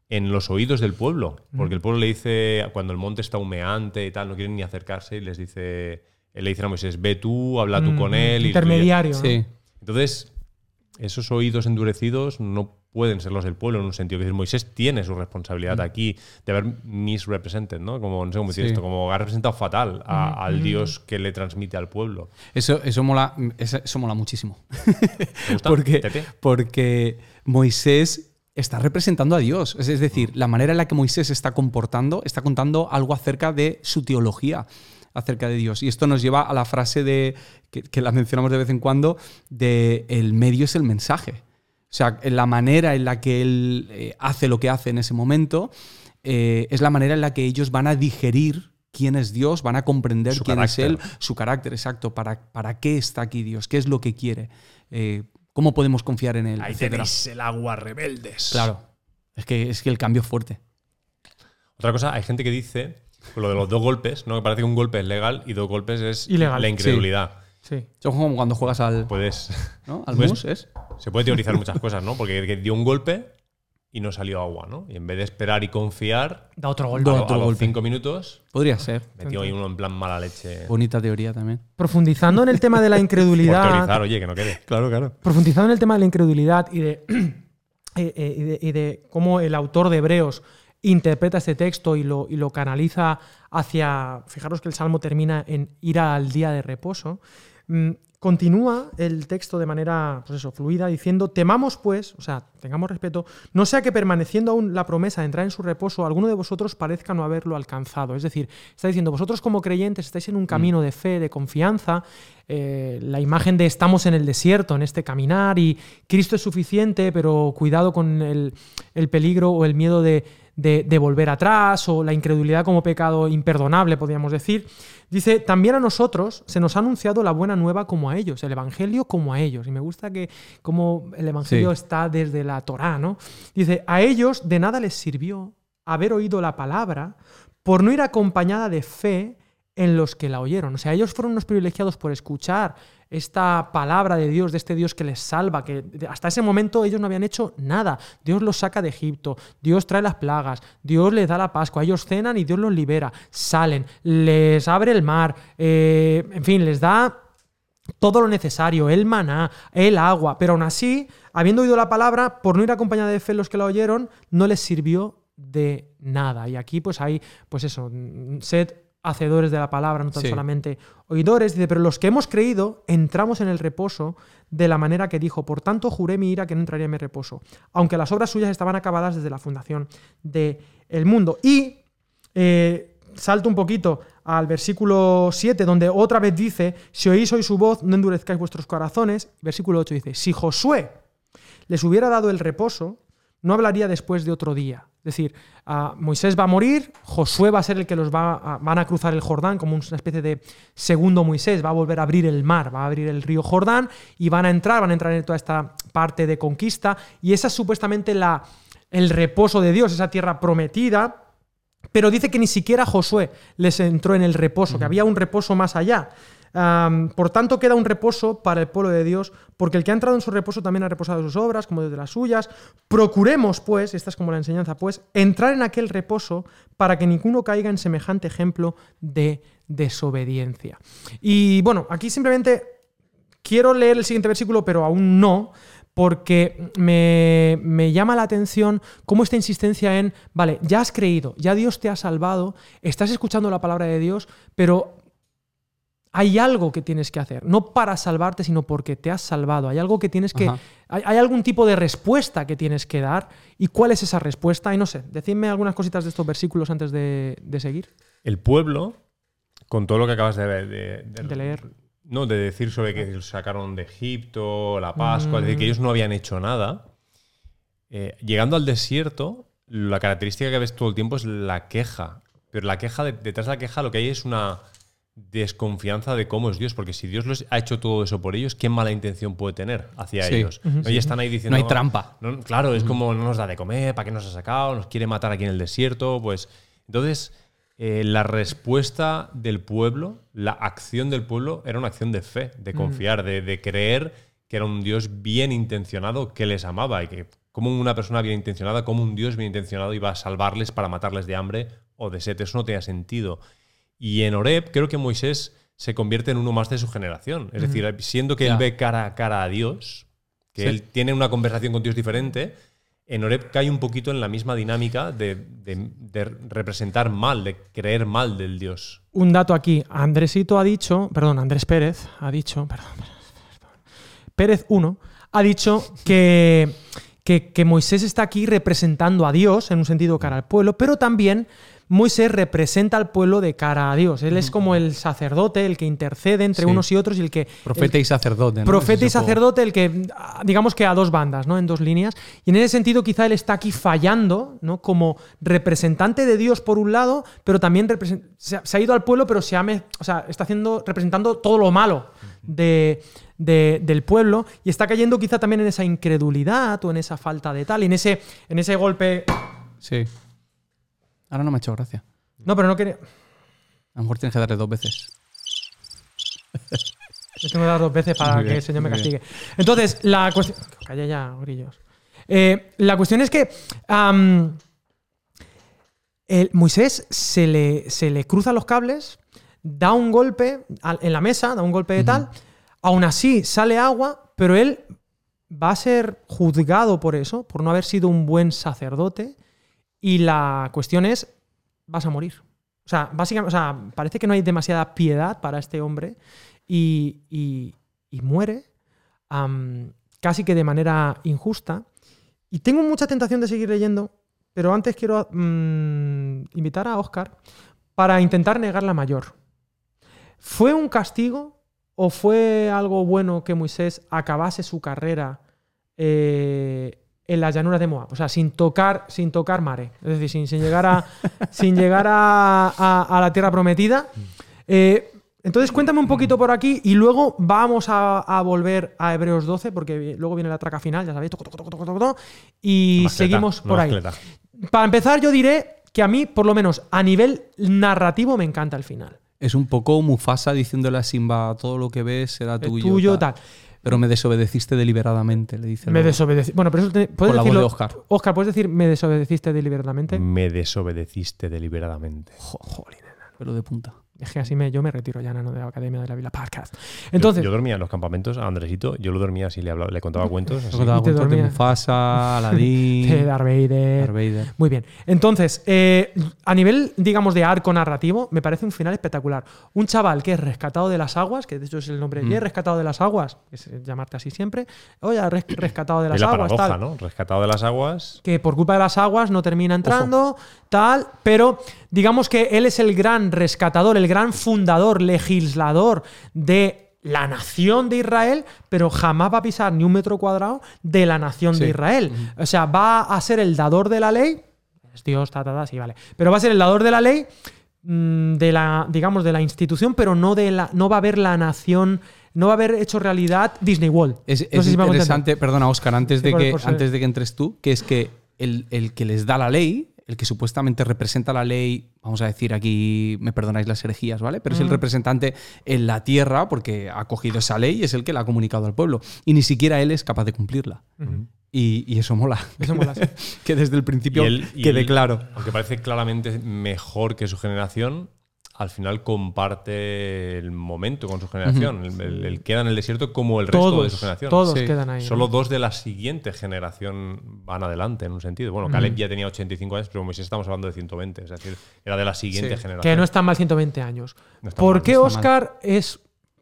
en los oídos del pueblo. Porque el pueblo le dice, cuando el monte está humeante y tal, no quieren ni acercarse, y les dice, le dice a Moisés, ve tú, habla tú con él. y- Intermediario. ¿no? Sí. entonces, esos oídos endurecidos no pueden ser los del pueblo en un sentido. Que decir, Moisés tiene su responsabilidad aquí de haber misrepresented, ¿no? Como, no sé cómo decir Sí. esto, como ha representado fatal a- al Dios que le transmite al pueblo. Eso, eso, mola, eso, mola muchísimo. (laughs) ¿Te gusta? porque, Tete? porque Moisés está representando a Dios. Es, es decir, la manera en la que Moisés está comportando está contando algo acerca de su teología acerca de Dios. Y esto nos lleva a la frase de que, que la mencionamos de vez en cuando, de el medio es el mensaje. O sea, la manera en la que él eh, hace lo que hace en ese momento eh, es la manera en la que ellos van a digerir quién es Dios, van a comprender Su quién carácter. es Él, su carácter, exacto, para, para qué está aquí Dios, qué es lo que quiere, eh, cómo podemos confiar en Él. etcétera. el agua rebeldes. Claro, es que, es que el cambio es fuerte. Otra cosa, hay gente que dice, lo de los dos golpes, ¿no? Que parece que un golpe es legal y dos golpes es Ilegal. la incredulidad. Sí. Es como cuando juegas al, Puedes, ¿no? (laughs) al pues- mus, ¿es? se puede teorizar muchas cosas, ¿no? Porque que dio un golpe y no salió agua, ¿no? Y en vez de esperar y confiar, Da otro a, golpe. a otro los golpe. cinco minutos Podría ser. metió ahí uno en plan mala leche. Bonita teoría también. Profundizando en el tema de la (laughs) Por incredulidad. teorizar, oye, que no quede. Claro, claro. profundizando en el tema de la incredulidad y de, (clears throat) eh, eh, y de, y de cómo el autor de Hebreos interpreta este texto y lo, y lo canaliza hacia, fijaros que el Salmo termina en ir al día de reposo, mm, continúa el texto de manera pues eso, fluida diciendo, temamos pues, o sea, tengamos respeto, no sea que permaneciendo aún la promesa de entrar en su reposo, alguno de vosotros parezca no haberlo alcanzado. Es decir, está diciendo, vosotros como creyentes estáis en un camino de fe, de confianza, eh, la imagen de estamos en el desierto, en este caminar, y Cristo es suficiente, pero cuidado con el, el peligro o el miedo de, de- de volver atrás, o la incredulidad como pecado imperdonable, podríamos decir. Dice, también a nosotros se nos ha anunciado la buena nueva como a ellos, el Evangelio como a ellos. Y me gusta que como el Evangelio Sí. está desde la Torá, ¿no? Dice, a ellos de nada les sirvió haber oído la palabra por no ir acompañada de fe en los que la oyeron. O sea, ellos fueron unos privilegiados por escuchar esta palabra de Dios, de este Dios que les salva, que hasta ese momento ellos no habían hecho nada. Dios los saca de Egipto, Dios trae las plagas, Dios les da la Pascua, ellos cenan y Dios los libera, salen, les abre el mar, eh, en fin, les da todo lo necesario, el maná, el agua, pero aún así, habiendo oído la palabra, por no ir acompañada de fe los que la oyeron, no les sirvió de nada. Y aquí pues hay, pues eso, mm, sed hacedores de la palabra, no tan Sí. solamente oidores. Dice, pero los que hemos creído, entramos en el reposo de la manera que dijo, por tanto juré mi ira que no entraría en mi reposo, aunque las obras suyas estaban acabadas desde la fundación del mundo. Y eh, salto un poquito al versículo 7, donde otra vez dice, si oís hoy su voz, no endurezcáis vuestros corazones. Versículo 8 dice, si Josué les hubiera dado el reposo, no hablaría después de otro día. Es decir, ah, Moisés va a morir, Josué va a ser el que los va a, van a cruzar el Jordán como una especie de segundo Moisés, va a volver a abrir el mar, va a abrir el río Jordán y van a entrar, van a entrar en toda esta parte de conquista. Y esa es supuestamente la, el reposo de Dios, esa tierra prometida, pero dice que ni siquiera Josué les entró en el reposo, que había un reposo más allá. Por tanto, queda un reposo para el pueblo de Dios, porque el que ha entrado en su reposo también ha reposado de sus obras, como desde las suyas. Procuremos, pues, esta es como la enseñanza, pues, entrar en aquel reposo para que ninguno caiga en semejante ejemplo de desobediencia. Y bueno, aquí simplemente quiero leer el siguiente versículo, pero aún no, porque me, llama la atención cómo esta insistencia en, vale, ya has creído, ya Dios te ha salvado, estás escuchando la palabra de Dios, pero hay algo que tienes que hacer, no para salvarte, sino porque te has salvado. Hay algo que tienes que... Hay, hay, algún tipo de respuesta que tienes que dar. ¿Y cuál es esa respuesta? Y no sé, decidme algunas cositas de estos versículos antes de, de seguir. El pueblo, con todo lo que acabas de, de, de leer no, de decir sobre que sacaron de Egipto, la Pascua, mm. es decir, que ellos no habían hecho nada. Eh, llegando al desierto, la característica que ves todo el tiempo es la queja. Pero la queja, detrás de la queja, lo que hay es una desconfianza de cómo es Dios, porque si Dios los ha hecho todo eso por ellos, ¿qué mala intención puede tener hacia Sí. ellos? ¿No? Y están ahí diciendo... No hay trampa. no, claro, es como no nos da de comer, ¿para qué nos ha sacado? Nos quiere matar aquí en el desierto, pues... Entonces, eh, la respuesta del pueblo, la acción del pueblo, era una acción de fe, de confiar, de, de creer que era un Dios bien intencionado que les amaba y que como una persona bien intencionada, como un Dios bien intencionado iba a salvarles para matarles de hambre o de sed. Eso no tenía sentido. Y en Oreb creo que Moisés se convierte en uno más de su generación. Es decir, siendo que él ve cara a cara a Dios, que Sí. él tiene una conversación con Dios diferente, en Oreb cae un poquito en la misma dinámica de, de- de representar mal, de creer mal del Dios. Un dato aquí. Andresito ha dicho, perdón, Andrés Pérez ha dicho, perdón, perdón, Pérez 1 ha dicho que, que, que Moisés está aquí representando a Dios en un sentido cara al pueblo, pero también Moisés representa al pueblo de cara a Dios. Él es como el sacerdote, el que intercede entre Sí. unos y otros y el que Profeta y sacerdote. ¿no? profeta y sacerdote, el que, digamos que a dos bandas, ¿no? En dos líneas. Y en ese sentido, quizá él está aquí fallando, ¿no? Como representante de Dios por un lado, pero también se, ha, se ha ido al pueblo, pero se ha o sea, está haciendo, representando todo lo malo de, de- del pueblo y está cayendo quizá también en esa incredulidad o en esa falta de tal, y en ese, en ese golpe. Sí. Ahora no me ha hecho gracia. No, pero no quería. A lo mejor tienes que darle dos veces. (laughs) Le tengo que dar dos veces para que el Señor me castigue. Entonces, la cuestión. Calla ya, grillos. Eh, la cuestión es que el Moisés se le, se le cruzan los cables, da un golpe en la mesa, da un golpe de tal. Aún así, sale agua, pero él va a ser juzgado por eso, por no haber sido un buen sacerdote. Y la cuestión es: vas a morir. O sea, básicamente, o sea, parece que no hay demasiada piedad para este hombre y, y- muere casi que de manera injusta. Y tengo mucha tentación de seguir leyendo, pero antes quiero mm, invitar a Oscar para intentar negar la mayor. ¿Fue un castigo o fue algo bueno que Moisés acabase su carrera eh, en la llanura de Moab? O sea, sin tocar, sin tocar mare. Es decir, sin, sin llegar a, (laughs) sin llegar a, a- a la tierra prometida. Eh, entonces, cuéntame un poquito por aquí y luego vamos a, a volver a Hebreos 12, porque luego viene la traca final, ya sabéis, toco, toco, toco, toco, toco, y seguimos no por ahí. Para empezar, yo diré que a mí, por lo menos a nivel narrativo, me encanta el final. Es un poco Mufasa diciéndole a Simba todo lo que ves será El tuyo. tuyo, tal. Pero me desobedeciste deliberadamente, le dice. Me desobedecí. Bueno, pero eso te- puedes Con la voz de Oscar. Oscar, ¿puedes decir me desobedeciste deliberadamente? Me desobedeciste deliberadamente. Jo- Jolín, Pelo de punta. Es que así me, yo me retiro ya, no de la Academia de la Vila Podcast. Entonces, yo, yo dormía en los campamentos a Andresito, yo lo dormía así, le, hablaba, le contaba (laughs) cuentos. así. Te cuentos de. Mufasa, (laughs) Aladdin, de Darth Vader. Darth Vader. Muy bien. Entonces, eh, a nivel, digamos, de arco narrativo, me parece un final espectacular. Un chaval que es rescatado de las aguas, que de hecho es el nombre, Mm. ¿qué? rescatado de las aguas, que es llamarte así siempre. Oye, res- rescatado de las la aguas, paradoja, tal. ¿no? Rescatado de las aguas. que por culpa de las aguas no termina entrando, tal, pero digamos que él es el gran rescatador, el gran fundador, legislador de la nación de Israel, pero jamás va a pisar ni un metro cuadrado de la nación de. Israel. O sea, va a ser el dador de la ley, es Dios, ta, ta, ta, sí, vale, pero va a ser el dador de la ley mm, de la, digamos, de la institución, pero no de la, no va a haber la nación, no va a haber hecho realidad Disney World. Es, No es sé si me hago entender. interesante, perdona, Oscar, antes, Sí, de que, antes de que entres tú, que es que el, el que les da la ley, el que supuestamente representa la ley, vamos a decir aquí, me perdonáis las herejías, ¿vale? Pero es el representante en la tierra porque ha cogido esa ley y es el que la ha comunicado al pueblo. Y ni siquiera él es capaz de cumplirla. Y, y eso mola. Eso mola, sí. (laughs) que desde el principio Y él- y quede él, claro. Aunque parece claramente mejor que su generación, al final comparte el momento con su generación. El- el, el queda en el desierto como el resto de su generación. todos Sí. quedan ahí. ¿no? Solo dos de la siguiente generación van adelante en un sentido. Bueno, Caleb ya tenía 85 años, pero Moisés estamos hablando de 120. Es decir, era de la siguiente Sí. generación. Que no están mal 120 años. No ¿Por mal, qué no Oscar es,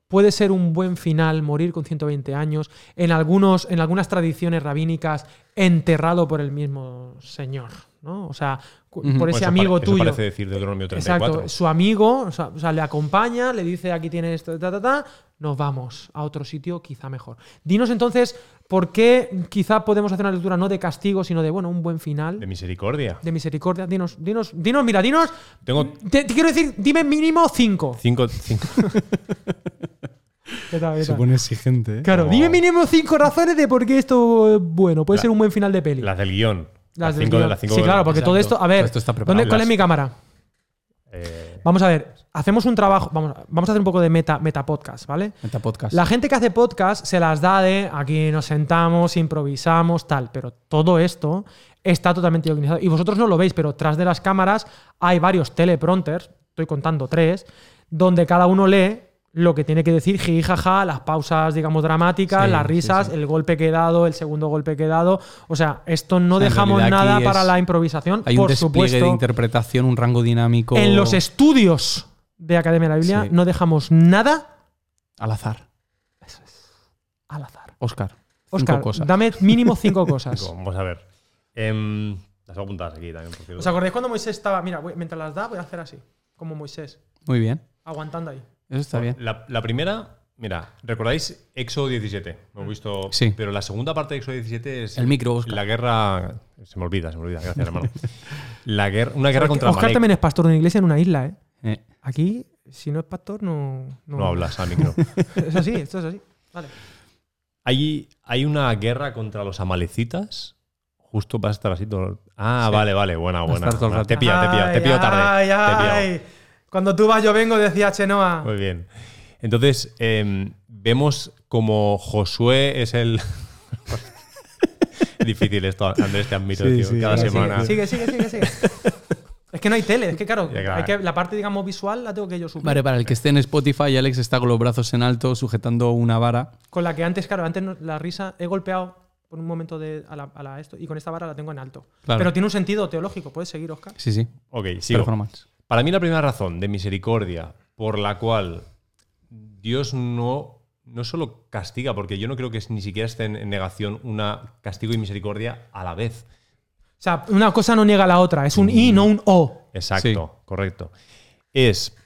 puede ser un buen final morir con 120 años? En, algunos, en algunas tradiciones rabínicas, enterrado por el mismo Señor. ¿No? O sea, por ese eso amigo pare- eso tuyo. parece decir Deuteronomio 34. Exacto, su amigo, o sea, o sea, le acompaña, le dice aquí tienes esto, ta, ta, ta, nos vamos a otro sitio quizá mejor. Dinos entonces, ¿Por qué quizá podemos hacer una lectura no de castigo, sino de, bueno, un buen final? De misericordia. de misericordia. Dinos, dinos, dinos, mira, dinos. Tengo Te, te quiero decir, dime mínimo cinco. cinco. cinco- (laughs) ¿Qué tal, qué Se pone exigente. ¿eh? Claro, dime mínimo cinco razones de por qué esto es bueno. Puede La- ser un buen final de peli. las del guion. Las del cinco de las sí, claro, porque todo esto. A ver, Esto está preparado. ¿dónde, ¿cuál es mi cámara? Eh, Vamos a ver, hacemos un trabajo. Vamos, vamos a hacer un poco de meta, meta podcast, ¿vale? Meta podcast. La gente que hace podcast se las da de aquí nos sentamos, improvisamos, tal, pero todo esto está totalmente organizado. Y vosotros no lo veis, pero tras de las cámaras hay varios teleprompters, estoy contando tres, donde cada uno lee lo que tiene que decir, jiji, jaja, las pausas, digamos, dramáticas, Sí, las risas, sí. el golpe que he dado, el segundo golpe que he dado. O sea, esto no O sea, en dejamos nada para es- la improvisación, Hay un por despliegue supuesto. de interpretación, un rango dinámico. En los estudios de Academia de la Biblia Sí. no dejamos nada Al azar. al azar. Oscar. cinco Oscar, cosas. dame mínimo cinco (laughs) cosas. Vamos a ver. Em, las voy a apuntar aquí también. porque- ¿Os acordáis cuando Moisés estaba? Mira, voy- mientras las da, voy a hacer así, como Moisés, Muy bien. aguantando ahí. Eso está bien. La, la primera, mira, ¿recordáis Éxodo 17? Lo he visto. Sí. Pero la segunda parte de Éxodo 17 es. El micro, Óscar. La guerra. Se me olvida, se me olvida. Gracias, hermano. (laughs) La guerra, una guerra contra Oscar Amalek. también es pastor de una iglesia en una isla, ¿eh? Eh, Aquí, si no es pastor, no. No, No hablas al micro. (laughs) Es así, esto es así. Vale. Hay, hay una guerra contra los amalecitas. Justo vas a estar así todo. Ah, Sí. vale, vale. Buena, buena. Te pillo, te pillo, te pillo tarde. Ay, Te pillo. Cuando tú vas, yo vengo, decía Chenoa. Muy bien. Entonces, em, vemos como Josué es el. (laughs) Difícil esto, Andrés, te admito, Sí, tío. sí, Cada sí, semana. Sigue, sigue, sigue, sigue. es que no hay tele, es que claro, Ya, claro. hay que- la parte, digamos, visual la tengo que yo suplir. Vale, para el que esté en Spotify, Alex está con los brazos en alto sujetando una vara. Con la que antes, claro, antes la risa he golpeado por un momento de, a, la, a la esto y con esta vara la tengo en alto. Claro. Pero tiene un sentido teológico. ¿Puedes seguir, Oscar? Sí, sí. Ok, sigo. Performance. Para mí, la primera razón de misericordia por la cual Dios no, no solo castiga, porque yo no creo que ni siquiera esté en, negación una castigo y misericordia a la vez. O sea, una cosa no niega la otra. Es un i, no un o. Exacto, correcto. Es,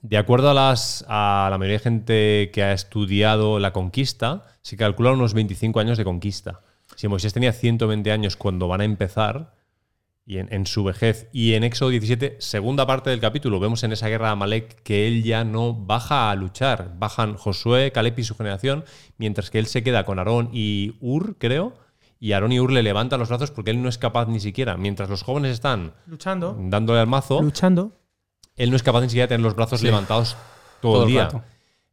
de acuerdo a, las, a la mayoría de gente que ha estudiado la conquista, se calcula unos 25 años de conquista. Si Moisés tenía 120 años cuando van a empezar, y en, en su vejez, y en Éxodo 17, segunda parte del capítulo, vemos en esa guerra de Amalek que él ya no baja a luchar. Bajan Josué, Caleb y su generación, mientras que él se queda con Aarón y Ur, creo, y Aarón y Ur le levantan los brazos porque él no es capaz ni siquiera, mientras los jóvenes están Luchando. dándole al mazo, Luchando. él no es capaz ni siquiera de tener los brazos Sí. levantados todo, Todo el día. rato.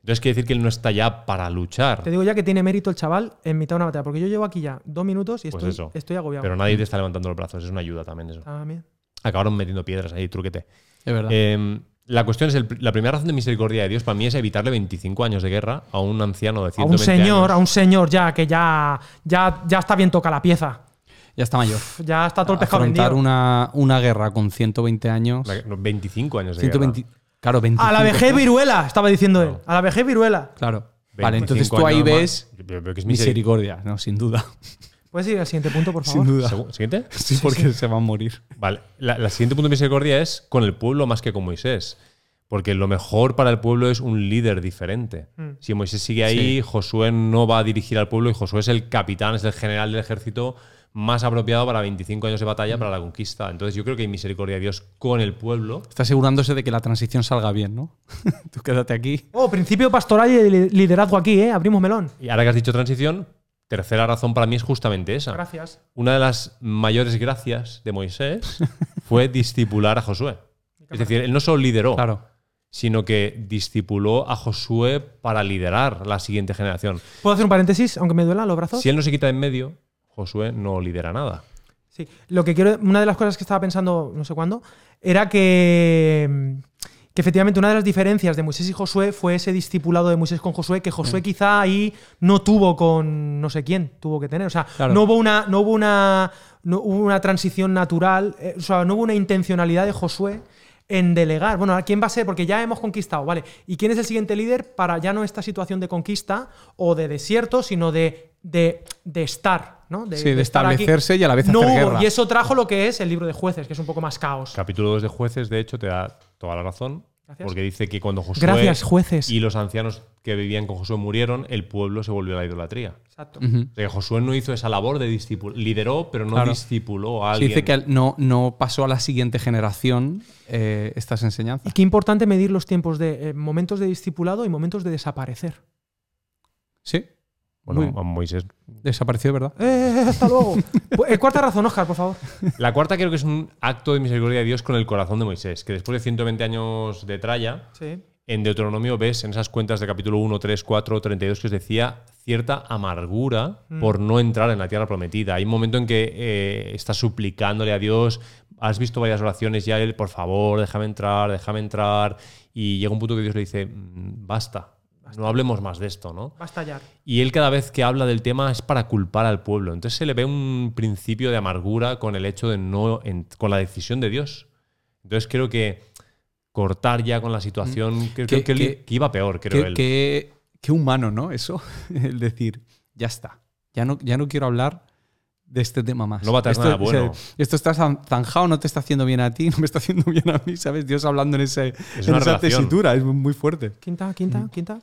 Entonces quiere decir que él no está ya para luchar. Te digo ya que tiene mérito el chaval en mitad de una batalla. Porque yo llevo aquí ya dos minutos y Pues estoy, eso. estoy agobiado. Pero nadie te está levantando los brazos, es una ayuda también eso. También. Acabaron metiendo piedras ahí, truquete. Es verdad. Eh, la cuestión es, el- la primera razón de misericordia de Dios para mí es evitarle 25 años de guerra a un anciano de A 120 un señor, años. a un señor ya que ya, ya, ya está bien toca la pieza. ya está mayor. Ya está todo el pescado vendido. una, una guerra con 120 años. La- no, 25 años de 120, guerra. Claro, 25. A la vejez viruela, estaba diciendo él. A la vejez viruela. Claro. Vale, 25 entonces tú ahí ves más. Yo veo que es misericordia. no, sin duda. ¿Puedes ir al siguiente punto, por (laughs) favor? Sin duda. ¿Siguiente? Sí, porque se va a morir. Vale, la, la siguiente punto de misericordia es con el pueblo más que con Moisés. Porque lo mejor para el pueblo es un líder diferente. Mm. Si Moisés sigue ahí, Josué no va a dirigir al pueblo y Josué es el capitán, es el general del ejército más apropiado para 25 años de batalla para la conquista. Entonces yo creo que hay misericordia de Dios con el pueblo. Está asegurándose de que la transición salga bien, ¿no? (laughs) tú quédate aquí. Oh, principio pastoral y de liderazgo aquí, ¿eh? Abrimos melón. Y ahora que has dicho transición, tercera razón para mí es justamente esa. Gracias. Una de las mayores gracias de Moisés (laughs) fue discipular a Josué. Es decir, él no solo lideró, Claro. sino que discipuló a Josué para liderar la siguiente generación. ¿Puedo hacer un paréntesis, aunque me duelan los brazos? Si él no se quita de en medio, Josué no lidera nada. Sí. Lo que quiero, una de las cosas que estaba pensando, no sé cuándo, era que, que efectivamente una de las diferencias de Moisés y Josué fue ese discipulado de Moisés con Josué, que Josué quizá ahí no tuvo con no sé quién tuvo que tener. O sea, Claro. no hubo una, no hubo una, no hubo una transición natural, eh, o sea, no hubo una intencionalidad de Josué en delegar. Bueno, ¿a quién va a ser? Porque ya hemos conquistado, ¿vale? ¿Y quién es el siguiente líder para ya no esta situación de conquista o de desierto, sino de, de, de estar, ¿no? Sí, de estar aquí? establecerse y a la vez no hacer hubo, guerra. Y eso trajo lo que es el libro de jueces, que es un poco más caos. Capítulo 2 de jueces, de hecho, te da toda la razón. Gracias. Porque dice que cuando Josué Gracias, jueces. y los ancianos que vivían con Josué murieron, el pueblo se volvió a la idolatría. Exacto. Ujú. O sea, que Josué no hizo esa labor de discípulo. Lideró, pero no Claro. discipuló a Sí, dice que no, no pasó a la siguiente generación eh, estas Y enseñanzas. qué importante medir los tiempos de eh, momentos de discipulado y momentos de desaparecer. Sí, Bueno, Muy- a Moisés. desapareció, ¿verdad? ¡Eh, hasta luego! (laughs) Pu- eh, cuarta razón, Oscar, por favor. La cuarta creo que es un acto de misericordia de Dios con el corazón de Moisés, que después de 120 años de tralla, Sí. en Deuteronomio ves en esas cuentas de capítulo 1, 3, 4, 32 que os decía cierta amargura por no entrar en la tierra prometida. Hay un momento en que eh, estás suplicándole a Dios, has visto varias oraciones ya, él, por favor, déjame entrar, déjame entrar, y llega un punto que Dios le dice, "Mm, basta, no hablemos más de esto, ¿no? Va a estallar. Y él cada vez que habla del tema es para culpar al pueblo. Entonces se le ve un principio de amargura con el hecho de no, en- con la decisión de Dios. Entonces creo que cortar ya con la situación, creo, Que- creo que, él- que- que iba peor, creo Qué, él. qué- qué humano, ¿no? Eso, (laughs) el decir, ya está, ya no, ya no quiero hablar de este tema más. No va a traer esto, nada bueno. o sea, esto está zan- zanjado, no te está haciendo bien a ti, (laughs) no me está haciendo bien a mí, ¿sabes? Dios hablando en, ese, Es en esa relación. tesitura, es muy fuerte. Quinta, quinta, quinta.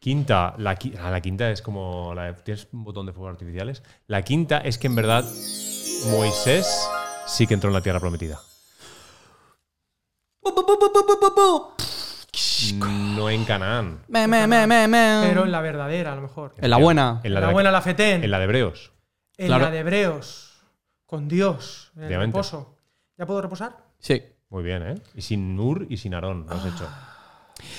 Quinta, la, qui- ah, la quinta es como. La, ¿Tienes un botón de fuegos artificiales? La quinta es que en verdad Moisés sí que entró en la tierra prometida. No en Canaán, Me, me, me, me, me. Pero en la verdadera, a lo mejor. En la buena. en la, buena, la fetén. en la de Hebreos. En Claro. la de Hebreos. Con Dios. En el reposo. ¿Ya puedo reposar? Sí. Muy bien, ¿eh? Y sin Nur y sin Aarón, lo has hecho.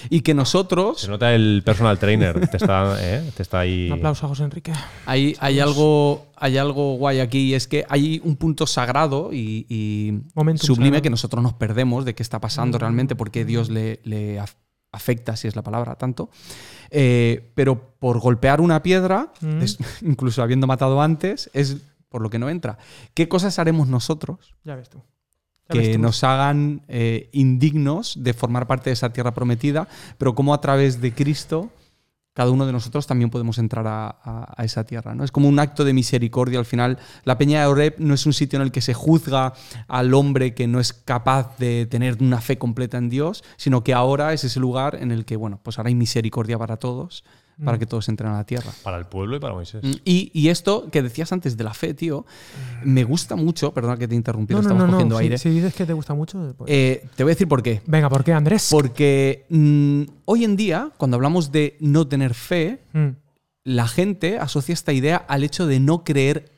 Y que nosotros, Se nota el personal trainer. Te está, (laughs) ¿eh? Te está ahí. Un aplauso a José Enrique. hay, hay, algo, hay algo guay aquí, y es que hay un punto sagrado y, y Momentum sublime sagrado. que nosotros nos perdemos de qué está pasando realmente, porque Dios le, le af- afecta, si es la palabra, tanto. Eh, pero por golpear una piedra, Mm. es- (laughs) incluso habiendo matado antes, es por lo que no entra. ¿Qué cosas haremos nosotros Ya ves tú. Que nos hagan eh, indignos de formar parte de esa tierra prometida, pero cómo a través de Cristo cada uno de nosotros también podemos entrar a, a- a esa tierra. ¿no? Es como un acto de misericordia. Al final, la Peña de Oreb no es un sitio en el que se juzga al hombre que no es capaz de tener una fe completa en Dios, sino que ahora es ese lugar en el que, bueno, pues ahora hay misericordia para todos, para que todos entren a la tierra. Para el pueblo y para Moisés. Mm, Y, y esto que decías antes de la fe, tío, me gusta mucho, perdona que te interrumpí, No, no, estamos no, no. cogiendo aire. si dices que te gusta mucho. pues- Eh, te voy a decir por qué. Venga, ¿por qué, Andrés? Porque mm, hoy en día, cuando hablamos de no tener fe, Mm. la gente asocia esta idea al hecho de no creer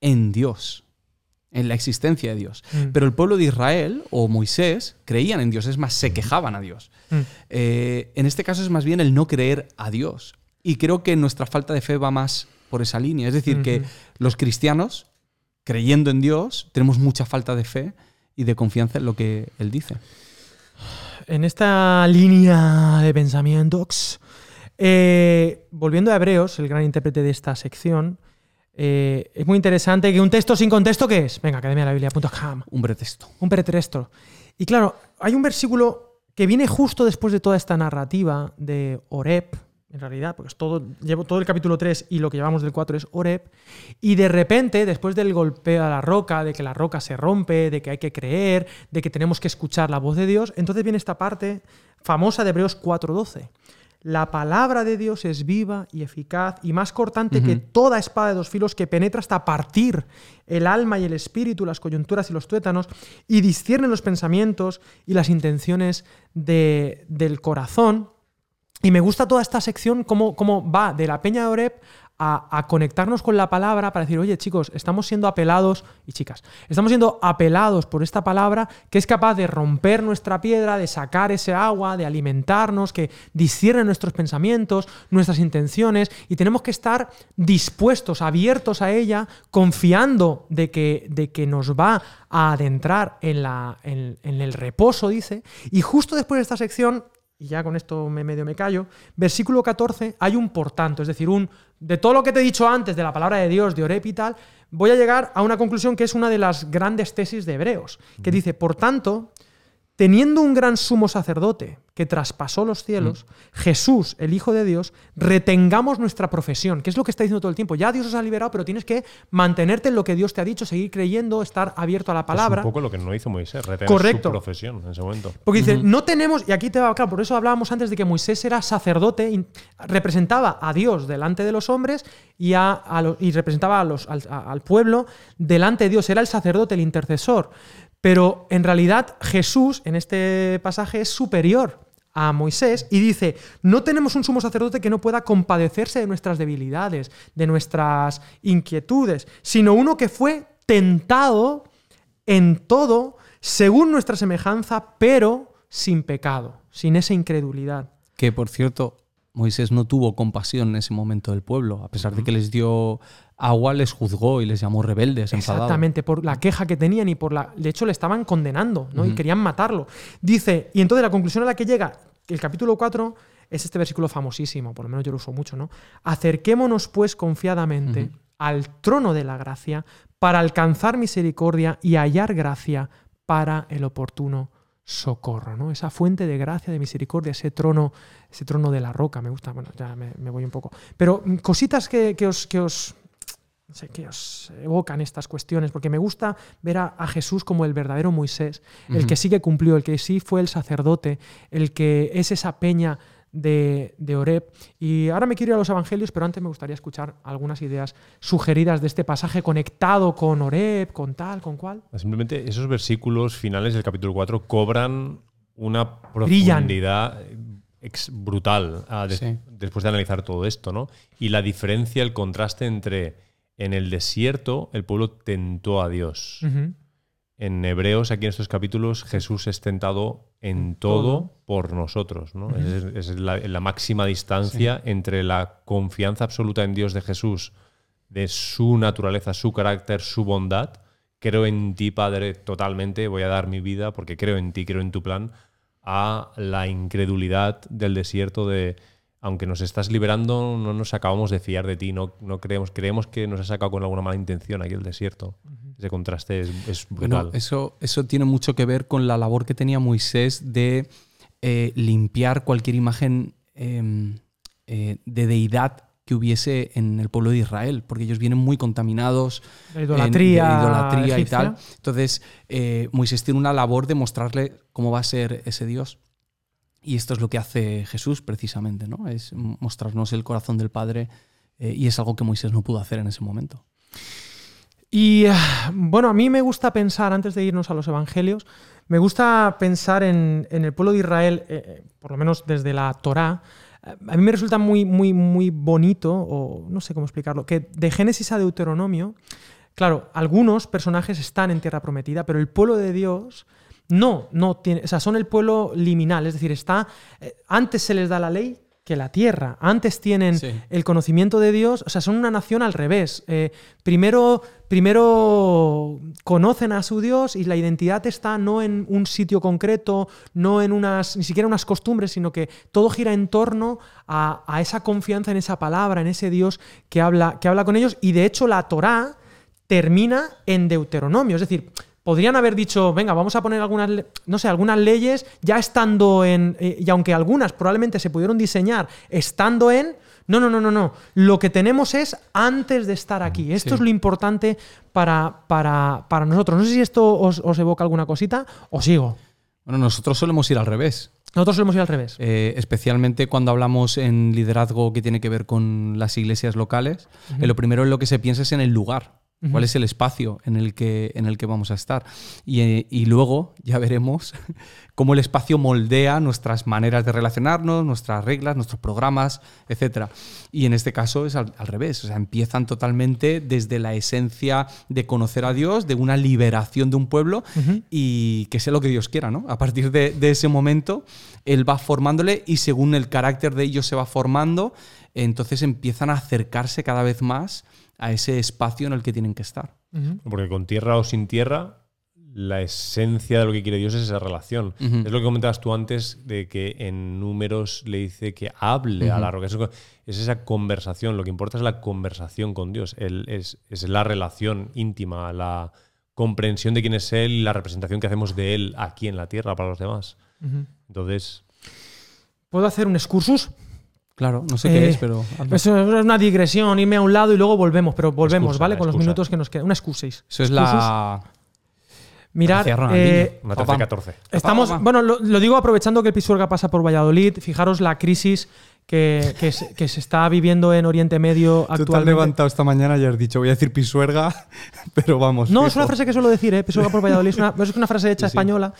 en Dios, en la existencia de Dios. Mm. Pero el pueblo de Israel o Moisés creían en Dios, es más, se quejaban a Dios. Mm. Eh, en este caso es más bien el no creer a Dios. Y creo que nuestra falta de fe va más por esa línea. Es decir, que los cristianos, creyendo en Dios, tenemos mucha falta de fe y de confianza en lo que Él dice. En esta línea de pensamientos, eh, volviendo a Hebreos, el gran intérprete de esta sección, eh, es muy interesante que un texto sin contexto, ¿qué es? Venga, academialabiblia.com. Un pretexto. Un pretexto. Y claro, hay un versículo que viene justo después de toda esta narrativa de Oreb, en realidad, porque es todo, llevo todo el capítulo 3 y lo que llevamos del 4 es Oreb, y de repente, después del golpeo a la roca, de que la roca se rompe, de que hay que creer, de que tenemos que escuchar la voz de Dios, entonces viene esta parte famosa de Hebreos 4.12. La palabra de Dios es viva y eficaz y más cortante que toda espada de dos filos que penetra hasta partir el alma y el espíritu, las coyunturas y los tuétanos y discierne los pensamientos y las intenciones de- del corazón. Y me gusta toda esta sección, cómo, cómo va de la Peña de Oreb a, conectarnos con la palabra para decir, oye chicos, estamos siendo apelados, y chicas, estamos siendo apelados por esta palabra que es capaz de romper nuestra piedra, de sacar ese agua, de alimentarnos, que discierne nuestros pensamientos, nuestras intenciones, y tenemos que estar dispuestos, abiertos a ella, confiando de que, de que nos va a adentrar en, la, en el reposo, dice. Y justo después de esta sección y ya con esto me medio me callo, versículo 14 hay un por tanto, es decir, un de todo lo que te he dicho antes de la palabra de Dios, de Orep y tal, voy a llegar a una conclusión que es una de las grandes tesis de Hebreos, que dice, por tanto, teniendo un gran sumo sacerdote que traspasó los cielos, Jesús, el Hijo de Dios, retengamos nuestra profesión, que es lo que está diciendo todo el tiempo. Ya Dios os ha liberado, pero tienes que mantenerte en lo que Dios te ha dicho, seguir creyendo, estar abierto a la palabra. Es un poco lo que no hizo Moisés, retener Correcto. su profesión en ese momento. Porque dice, no tenemos, y aquí te va, claro, por eso hablábamos antes de que Moisés era sacerdote, representaba a Dios delante de los hombres y, a, a lo- y representaba a los, al, a- al pueblo delante de Dios, era el sacerdote, el intercesor. Pero en realidad Jesús en este pasaje es superior a Moisés y dice, no tenemos un sumo sacerdote que no pueda compadecerse de nuestras debilidades, de nuestras inquietudes, sino uno que fue tentado en todo según nuestra semejanza, pero sin pecado, sin esa incredulidad. Que por cierto, Moisés no tuvo compasión en ese momento del pueblo. A pesar de que les dio agua, les juzgó y les llamó rebeldes, enfadados. Exactamente, por la queja que tenían y por la. De hecho, le estaban condenando, ¿no? Y querían matarlo. Dice, y entonces la conclusión a la que llega el capítulo 4 es este versículo famosísimo, por lo menos yo lo uso mucho, ¿no? Acerquémonos, pues, confiadamente al trono de la gracia para alcanzar misericordia y hallar gracia para el oportuno socorro, ¿no? Esa fuente de gracia, de misericordia, ese trono, ese trono de la roca, me gusta, bueno, ya me, me voy un poco. Pero mm, cositas que, que os, que os no sé, que os evocan estas cuestiones, porque me gusta ver a, a Jesús como el verdadero Moisés, el que sí que cumplió, el que sí fue el sacerdote, el que es esa peña de, de Oreb. Y ahora me quiero ir a los evangelios, pero antes me gustaría escuchar algunas ideas sugeridas de este pasaje conectado con Oreb, con tal, con cual. Simplemente esos versículos finales del capítulo 4 cobran una Brillan. profundidad ex- brutal ah, Sí. después de analizar todo esto, ¿no? Y la diferencia, el contraste entre en el desierto el pueblo tentó a Dios. En Hebreos, aquí en estos capítulos, Jesús es tentado en todo por nosotros. ¿no? Es, es la, la máxima distancia entre la confianza absoluta en Dios de Jesús, de su naturaleza, su carácter, su bondad. Creo en ti, Padre, totalmente. Voy a dar mi vida porque creo en ti, creo en tu plan. A la incredulidad del desierto de, aunque nos estás liberando, no nos acabamos de fiar de ti. No, no creemos, creemos que nos has sacado con alguna mala intención aquí el desierto. Ese contraste es, es brutal. Bueno, eso, eso tiene mucho que ver con la labor que tenía Moisés de eh, limpiar cualquier imagen eh, eh, de deidad que hubiese en el pueblo de Israel, porque ellos vienen muy contaminados La en- idolatría, de idolatría y tal. Entonces, eh, Moisés tiene una labor de mostrarle cómo va a ser ese Dios. Y esto es lo que hace Jesús precisamente, ¿no? Es mostrarnos el corazón del Padre eh, y es algo que Moisés no pudo hacer en ese momento. Y ah, bueno, a mí me gusta pensar, antes de irnos a los evangelios, me gusta pensar en, el pueblo de Israel, eh, eh, por lo menos desde la Torá. Eh, A mí me resulta muy, muy, muy bonito, o no sé cómo explicarlo, que de Génesis a Deuteronomio, claro, algunos personajes están en tierra prometida, pero el pueblo de Dios no, no tiene, o sea, son el pueblo liminal, es decir, está, eh, antes se les da la ley que la tierra, antes tienen Sí. el conocimiento de Dios, o sea, son una nación al revés. Eh, primero, primero conocen a su Dios y la identidad está no en un sitio concreto, no en unas, ni siquiera unas costumbres, sino que todo gira en torno a, a esa confianza en esa palabra, en ese Dios que habla, que habla con ellos. Y de hecho la Torá termina en Deuteronomio, es decir, podrían haber dicho, venga, vamos a poner algunas, no sé, algunas leyes ya estando en, eh, y aunque algunas probablemente se pudieron diseñar estando en, no, no, no, no, no, lo que tenemos es antes de estar aquí. Esto Sí. es lo importante para, para, para nosotros. No sé si esto os, os evoca alguna cosita o sigo. Bueno, nosotros solemos ir al revés. Nosotros lo hemos ido al revés. Eh, especialmente cuando hablamos en liderazgo que tiene que ver con las iglesias locales, eh, lo primero en lo que se piensa es en el lugar. ¿Cuál es el espacio en el que, en el que vamos a estar? Y, eh, y luego ya veremos (laughs) cómo el espacio moldea nuestras maneras de relacionarnos, nuestras reglas, nuestros programas, etc. Y en este caso es al, al revés. O sea, empiezan totalmente desde la esencia de conocer a Dios, de una liberación de un pueblo y que sea lo que Dios quiera, ¿no? A partir de, de ese momento, Él va formándole y según el carácter de ellos se va formando, entonces empiezan a acercarse cada vez más a ese espacio en el que tienen que estar. Porque con tierra o sin tierra, la esencia de lo que quiere Dios es esa relación. Es lo que comentabas tú antes de que en números le dice que hable a la roca. Es, es esa conversación. Lo que importa es la conversación con Dios. El- es, es la relación íntima, la comprensión de quién es él y la representación que hacemos de él aquí en la tierra para los demás. Entonces, ¿Puedo hacer un excursus? Claro, no sé qué Eh, es, pero. hazlo. Eso es una digresión, irme a un lado y luego volvemos, pero volvemos, Excusa, ¿vale? Con los minutos que nos quedan. Una excursis. Eso es la. Mirad, eh, una Opa. 13-14. Estamos, Opa. bueno, lo, lo digo aprovechando que el Pisuerga pasa por Valladolid. Fijaros la crisis que, que se, que se está viviendo en Oriente Medio Tú te has actualmente. levantado esta mañana y has dicho, voy a decir pisuerga, (laughs) pero vamos. No, fijo. es una frase que suelo decir, ¿eh? Pisuerga por Valladolid. Es una, es una frase hecha Sí, sí. española.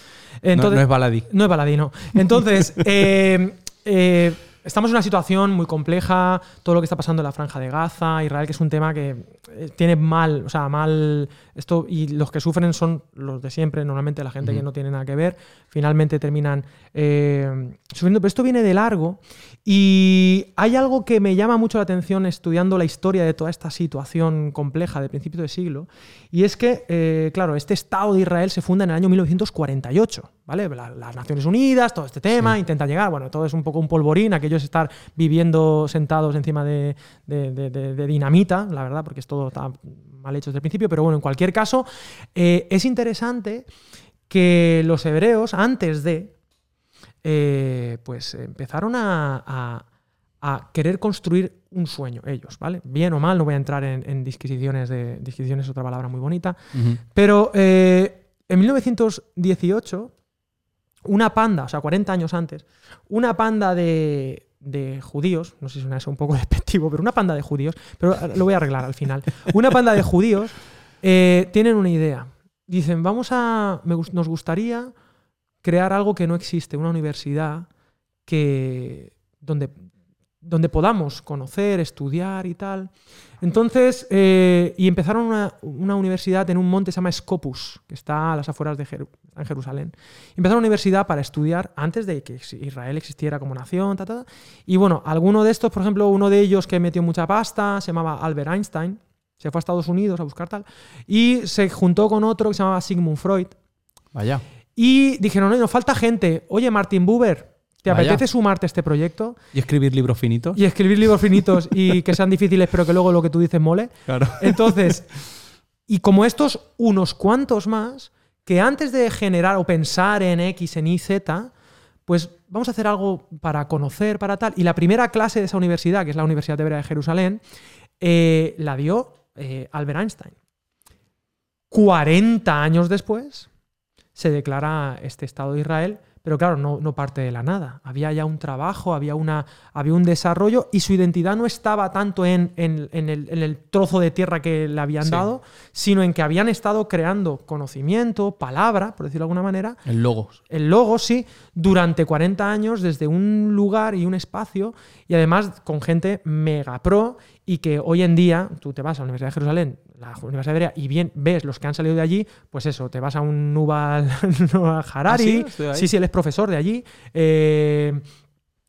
Entonces, no, es baladí. No es baladí, no. Entonces, (laughs) eh, eh, estamos en una situación muy compleja. Todo lo que está pasando en la franja de Gaza, Israel, que es un tema que eh, tiene mal, o sea, mal. Esto, y los que sufren son los de siempre, normalmente la gente que no tiene nada que ver. Finalmente terminan eh, sufriendo. Pero esto viene de largo. Y hay algo que me llama mucho la atención estudiando la historia de toda esta situación compleja de principios de siglo. Y es que, eh, claro, este Estado de Israel se funda en el año 1948, ¿vale? La- las Naciones Unidas, todo este tema, intenta llegar, bueno, todo es un poco un polvorín, aquello es estar viviendo sentados encima de, de- de- de- de dinamita, la verdad, porque es todo está mal hecho desde el principio, pero bueno, en cualquier caso, eh, es interesante que los hebreos, antes de, eh, pues empezaron a, a- a querer construir un sueño, ellos, ¿vale? Bien o mal, no voy a entrar en, en disquisiciones, de, disquisiciones es otra palabra muy bonita, pero eh, en 1918, una panda, o sea, 40 años antes, una panda de, de judíos, no sé si suena eso un poco (laughs) despectivo, pero una panda de judíos, pero lo voy a arreglar al final, una panda de judíos eh, tienen una idea. Dicen, vamos a, me nos gustaría crear algo que no existe, una universidad que, donde, donde podamos conocer, estudiar y tal. Entonces, eh, y empezaron una, una universidad en un monte que se llama Scopus, que está a las afueras de Jerusalén. Empezaron una universidad para estudiar antes de que Israel existiera como nación. ta, ta. Y bueno, alguno de estos, por ejemplo, uno de ellos que metió mucha pasta, se llamaba Albert Einstein, se fue a Estados Unidos a buscar tal, y se juntó con otro que se llamaba Sigmund Freud. Vaya. Y dijeron, oye, nos falta gente. Oye, Martin Buber, ¿te Vaya. apetece sumarte a este proyecto? Y escribir libros finitos. Y escribir libros finitos y (laughs) que sean difíciles, pero que luego lo que tú dices mole. Claro. Entonces, y como estos, unos cuantos más, que antes de generar o pensar en X, en Y, Z, pues vamos a hacer algo para conocer, para tal. Y la primera clase de esa universidad, que es la Universidad Hebrea de Jerusalén, eh, la dio eh, Albert Einstein. 40 años después se declara este Estado de Israel, pero claro, no, no parte de la nada. Había ya un trabajo, había, una, había un desarrollo y su identidad no estaba tanto en, en- en el, en el trozo de tierra que le habían Sí. dado, sino en que habían estado creando conocimiento, palabra, por decirlo de alguna manera, El logos. el logo, sí, durante 40 años desde un lugar y un espacio y además con gente mega pro y que hoy en día tú te vas a la Universidad de Jerusalén, la Universidad y bien ves los que han salido de allí, pues eso, te vas a un Nubal, (laughs) Harari, ¿Ah, sí? Sí, sí, él es profesor de allí. eh,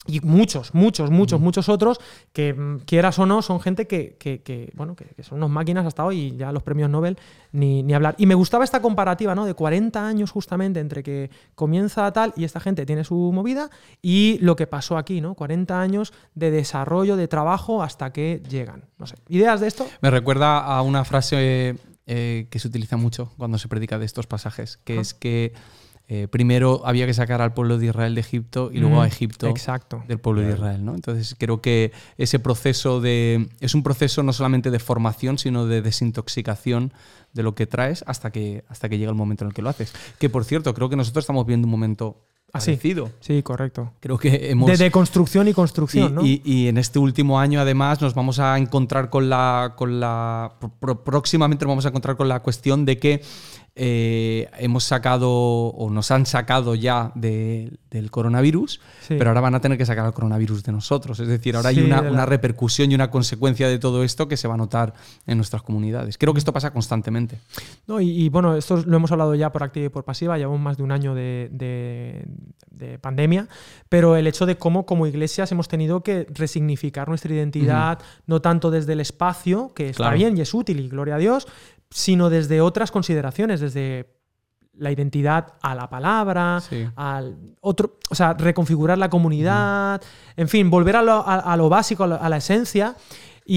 y muchos, muchos, muchos, muchos otros que, mm, quieras o no, son gente que, que- que, bueno, que, que son unos máquinas hasta hoy y ya los premios Nobel ni, ni hablar. Y me gustaba esta comparativa, ¿no? De 40 años justamente entre que comienza tal y esta gente tiene su movida y lo que pasó aquí, ¿no? 40 años de desarrollo, de trabajo hasta que llegan. No sé. ¿Ideas de esto? Me recuerda a una frase eh, que se utiliza mucho cuando se predica de estos pasajes, que Ajá. es que eh, primero había que sacar al pueblo de Israel de Egipto y luego Mm, a Egipto Exacto. del pueblo de Israel. ¿no? Entonces creo que ese proceso de. es un proceso no solamente de formación, sino de desintoxicación de lo que traes hasta que, hasta que llega el momento en el que lo haces. Que por cierto, creo que nosotros estamos viendo un momento Así. parecido. Sí, correcto. Creo que hemos. De deconstrucción y construcción, Y, ¿no? y- y en este último año, además, nos vamos a encontrar con la. Con la próximamente nos vamos a encontrar con la cuestión de que eh, hemos sacado o nos han sacado ya de- del coronavirus, Sí. pero ahora van a tener que sacar el coronavirus de nosotros. Es decir, ahora Sí, hay una, de la- una repercusión y una consecuencia de todo esto que se va a notar en nuestras comunidades. Creo que esto pasa constantemente. No, y, y, bueno, esto lo hemos hablado ya por activa y por pasiva, llevamos más de un año de, de- de pandemia, pero el hecho de cómo como iglesias hemos tenido que resignificar nuestra identidad, no tanto desde el espacio, que está Claro. bien y es útil y gloria a Dios, sino desde otras consideraciones, desde la identidad a la palabra, Sí. al otro, o sea, reconfigurar la comunidad, en fin, volver a lo, a- a lo básico, a la, a la esencia.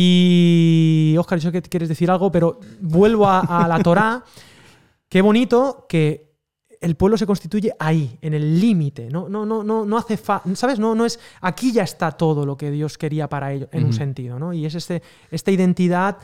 Y, Oscar, yo sé que quieres decir algo, pero vuelvo a, la Torá, (laughs) qué bonito que el pueblo se constituye ahí, en el límite. No, no, no, no, no hace fa- ¿sabes? No, no es. Aquí ya está todo lo que Dios quería para ellos, en un sentido, ¿no? Y es este, esta identidad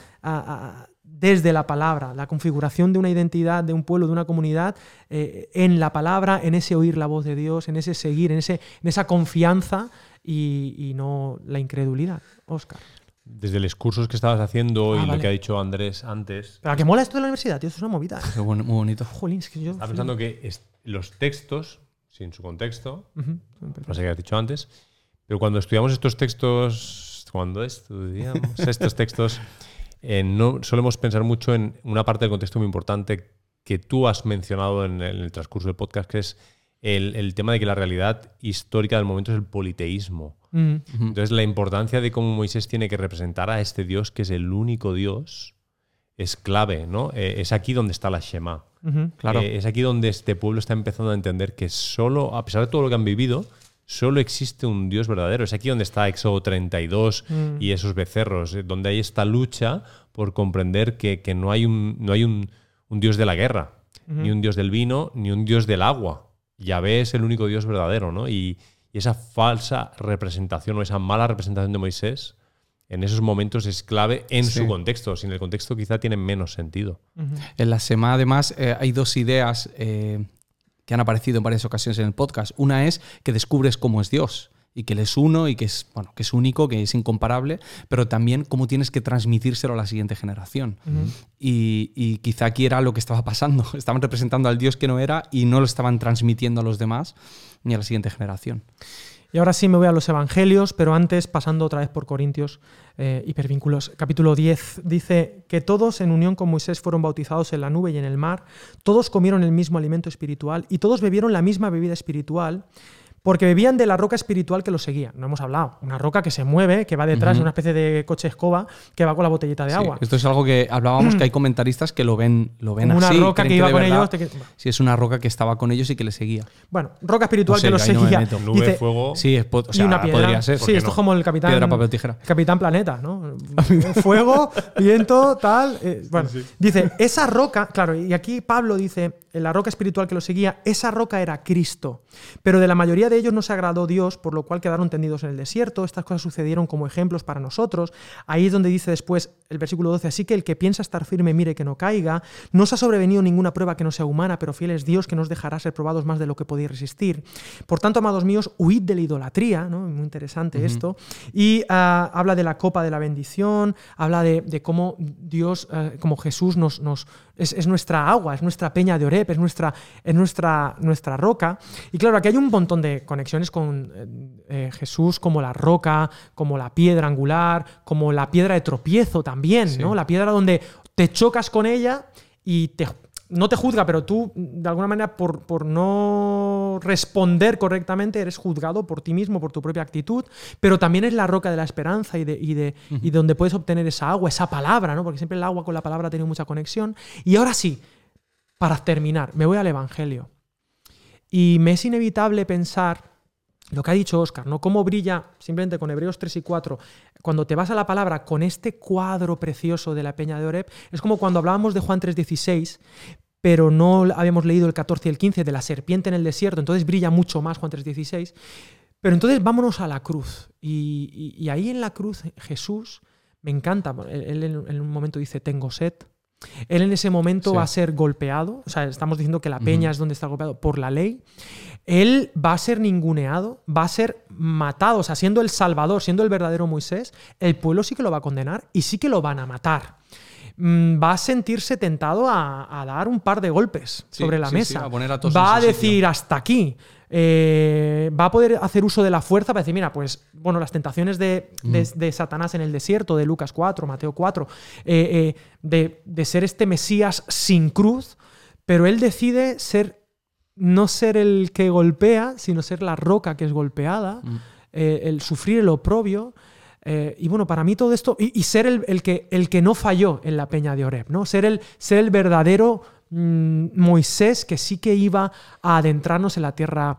desde la palabra, la configuración de una identidad, de un pueblo, de una comunidad, eh, en la palabra, en ese oír la voz de Dios, en ese seguir, en, ese, en esa confianza y, y no la incredulidad. Oscar. Desde los cursos que estabas haciendo Ah, y vale. lo que ha dicho Andrés antes, Pero a que mola esto de la universidad, tío, eso es una movida. ¿eh? Qué bueno, muy bonito. Jolín, es que yo. estaba pensando que los textos, sin su contexto, Ujú. no sé qué has dicho antes, pero cuando estudiamos estos textos, cuando estudiamos (laughs) estos textos, eh, no solemos pensar mucho en una parte del contexto muy importante que tú has mencionado en el, en el transcurso del podcast, que es el, el tema de que la realidad histórica del momento es el politeísmo. Mm. Entonces, la importancia de cómo Moisés tiene que representar a este Dios, que es el único Dios, es clave, ¿no? Eh, es aquí donde está la Shema. Claro. Eh, es aquí donde este pueblo está empezando a entender que solo, a pesar de todo lo que han vivido, solo existe un Dios verdadero. Es aquí donde está Éxodo 32 Mm. y esos becerros, eh, donde hay esta lucha por comprender que, que no hay, un, no hay un, un Dios de la guerra, ni un Dios del vino, ni un Dios del agua. Yahvé es el único Dios verdadero, ¿no? Y, y esa falsa representación o esa mala representación de Moisés en esos momentos es clave en Sí. su contexto. Sin el contexto quizá tiene menos sentido. En la SEMA, además, eh, hay dos ideas eh, que han aparecido en varias ocasiones en el podcast. Una es que descubres cómo es Dios y que Él es uno y que es, bueno, que es único, que es incomparable, pero también cómo tienes que transmitírselo a la siguiente generación. y, y quizá aquí era lo que estaba pasando. (laughs) Estaban representando al Dios que no era y no lo estaban transmitiendo a los demás ni a la siguiente generación. Y ahora sí me voy a los evangelios, pero antes, pasando otra vez por Corintios, eh, hipervínculos. Capítulo 10 dice que todos en unión con Moisés fueron bautizados en la nube y en el mar, todos comieron el mismo alimento espiritual y todos bebieron la misma bebida espiritual. Porque bebían de la roca espiritual que los seguía. No hemos hablado. Una roca que se mueve, que va detrás de una especie de coche escoba que va con la botellita de Sí, agua. esto es algo que hablábamos que hay (clears throat) comentaristas que lo ven, lo ven Como una así. roca que iba con verdad- ellos. te- Sí, es una roca que estaba con ellos y que le seguía. Bueno, roca espiritual No que los no seguía. meto. Nube, Dice, fuego. Sí, es, y una piedra. podría ser. Sí, esto es como el capitán. Piedra, papel, tijera. Capitán Planeta, ¿no? (laughs) Fuego, viento, tal. eh, bueno, dice, esa roca, claro, y aquí Pablo dice, la roca espiritual que lo seguía, esa roca era Cristo. Pero de la mayoría de ellos no se agradó Dios, por lo cual quedaron tendidos en el desierto. Estas cosas sucedieron como ejemplos para nosotros. Ahí es donde dice después el versículo 12, así que el que piensa estar firme mire que no caiga. No os ha sobrevenido ninguna prueba que no sea humana, pero fiel es Dios que nos dejará ser probados más de lo que podéis resistir. Por tanto, amados míos, huid de la idolatría, ¿no? Muy interesante esto. Y ah, habla de la copa de la bendición, habla de, de cómo Dios, eh, como Jesús nos, nos es, es nuestra agua, es nuestra peña de Oreb, es nuestra, es nuestra, nuestra roca. Y claro, aquí hay un montón de conexiones con eh, eh, Jesús como la roca, como la piedra angular, como la piedra de tropiezo también, ¿no? La piedra donde te chocas con ella y te, no te juzga, pero tú, de alguna manera, por, por no responder correctamente, eres juzgado por ti mismo, por tu propia actitud, pero también es la roca de la esperanza y de, y de, y donde puedes obtener esa agua, esa palabra, ¿no? Porque siempre el agua con la palabra ha tenido mucha conexión. Y ahora sí, para terminar, me voy al Evangelio. Y me es inevitable pensar lo que ha dicho Oscar, ¿no? Cómo brilla simplemente con Hebreos 3 y 4. Cuando te vas a la palabra con este cuadro precioso de la Peña de Oreb, es como cuando hablábamos de Juan 3:16, pero no habíamos leído el 14 y el 15 de la serpiente en el desierto, entonces brilla mucho más Juan 3:16. Pero entonces vámonos a la cruz. Y, y- y ahí en la cruz Jesús, me encanta, él, en, un momento dice, tengo sed. Él en ese momento Sí. va a ser golpeado, o sea, estamos diciendo que la peña es donde está golpeado por la ley. Él va a ser ninguneado, va a ser matado, o sea, siendo el Salvador, siendo el verdadero Moisés, el pueblo sí que lo va a condenar y sí que lo van a matar. Mm, Va a sentirse tentado a, a dar un par de golpes Sí, sobre la sí, sí, mesa. a poner a todos va a decir hasta aquí. Eh, va a poder hacer uso de la fuerza para decir, mira, pues, bueno, las tentaciones de, de- de Satanás en el desierto, de Lucas 4, Mateo 4, eh, eh, de, de ser este Mesías sin cruz, pero él decide ser, no ser el que golpea, sino ser la roca que es golpeada, eh, el sufrir el oprobio. eh, y bueno, para mí todo esto, y, y ser el, el que, el que no falló en la peña de Oreb, ¿no? Ser el, ser el verdadero mm, Moisés que sí que iba a adentrarnos en la tierra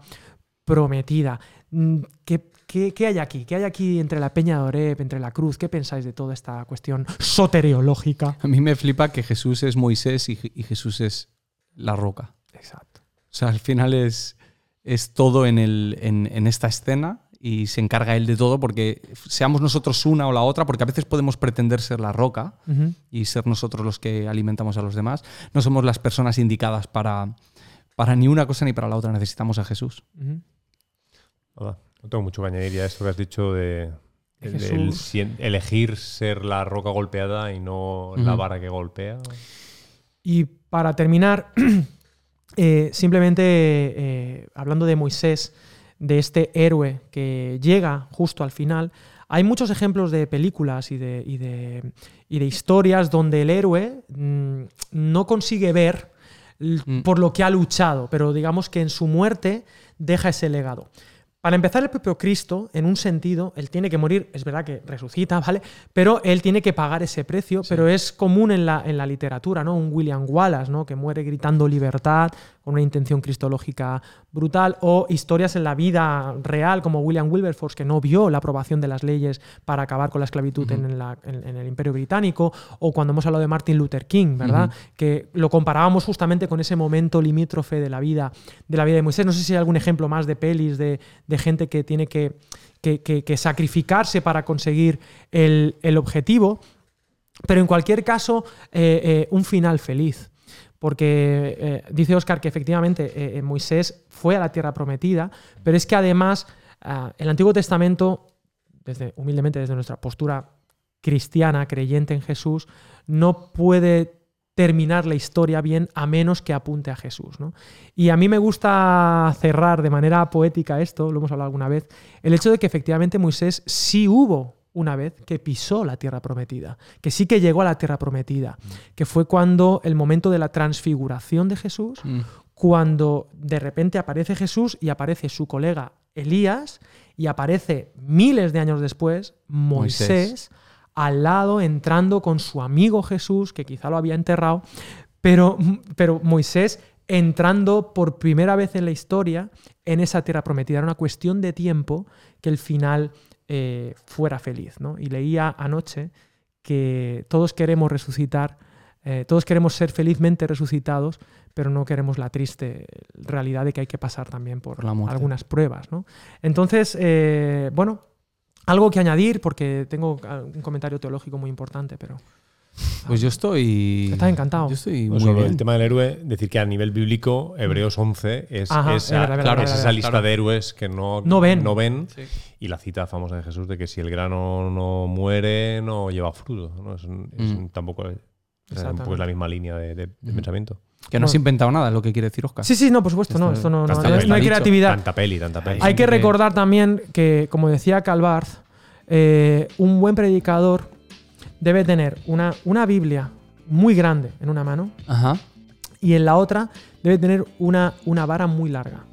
prometida. Mm, ¿Qué, qué, qué hay aquí? ¿Qué hay aquí entre la peña de Oreb, entre la cruz? ¿Qué pensáis de toda esta cuestión soteriológica? A mí me flipa que Jesús es Moisés y Jesús es la roca. Exacto. O sea, al final es, es todo en, el, en, en esta escena y se encarga él de todo porque seamos nosotros una o la otra, porque a veces podemos pretender ser la roca y ser nosotros los que alimentamos a los demás. No somos las personas indicadas para, para ni una cosa ni para la otra. Necesitamos a Jesús. No tengo mucho que añadir ya a esto que has dicho de, De el- Jesús. el sien- elegir ser la roca golpeada y no la vara que golpea. Y para terminar, (clears throat) eh, simplemente eh, hablando de Moisés, de este héroe que llega justo al final, hay muchos ejemplos de películas y de, y de- y de historias donde el héroe mm, no consigue ver Mm. por lo que ha luchado, pero digamos que en su muerte deja ese legado. Para empezar, el propio Cristo, en un sentido, él tiene que morir, es verdad que resucita, (laughs) ¿vale? Pero él tiene que pagar ese precio, pero es común en la, en la literatura, ¿no? Un William Wallace, ¿no? Que muere gritando libertad, con una intención cristológica brutal, o historias en la vida real, como William Wilberforce, que no vio la aprobación de las leyes para acabar con la esclavitud en, la- en- en el Imperio Británico, o cuando hemos hablado de Martin Luther King, ¿verdad? Que lo comparábamos justamente con ese momento limítrofe de la vida de la vida de Moisés. No sé si hay algún ejemplo más de pelis, de, de gente que tiene que, que- que- que sacrificarse para conseguir el, el objetivo. Pero en cualquier caso, eh, eh, un final feliz. Porque eh, dice Oscar que efectivamente eh, eh, Moisés fue a la tierra prometida, pero es que además ah, el Antiguo Testamento, desde, humildemente desde nuestra postura cristiana, creyente en Jesús, no puede terminar la historia bien a menos que apunte a Jesús. ¿no? Y a mí me gusta cerrar de manera poética esto, lo hemos hablado alguna vez, el hecho de que efectivamente Moisés sí hubo una vez que pisó la tierra prometida, que sí que llegó a la tierra prometida, que fue cuando el momento de la transfiguración de Jesús, Mm. cuando de repente aparece Jesús y aparece su colega Elías y aparece miles de años después Moisés, Moisés. al lado entrando con su amigo Jesús, que quizá lo había enterrado, pero, pero Moisés entrando por primera vez en la historia en esa tierra prometida. Era una cuestión de tiempo que el final eh, fuera feliz. ¿no? Y leía anoche que todos queremos resucitar, eh, todos queremos ser felizmente resucitados, pero no queremos la triste realidad de que hay que pasar también por, Por la muerte. algunas pruebas. ¿no? Entonces, eh, bueno, algo que añadir, porque tengo un comentario teológico muy importante, pero Pues yo estoy. Estás encantado. Yo estoy No muy bien. el tema del héroe, decir que a nivel bíblico, Hebreos 11 es, Ajá, esa, es verdad, claro, esa lista claro. de héroes que no, No ven. no ven. Sí. Y la cita famosa de Jesús de que si el grano no muere, no lleva fruto. ¿no? Es, Mm. tampoco es, la misma línea de, de- de Mm. pensamiento. Que no has inventado nada, es lo que quiere decir Oscar. Sí, sí, no, por supuesto, no, Esto- no, no, no peli. no hay creatividad. Tanta peli, tanta peli. Hay que- recordar también que, como decía Calvarz, eh, un buen predicador debe tener una, una Biblia muy grande en una mano Ajá. y en la otra debe tener una, una vara muy larga.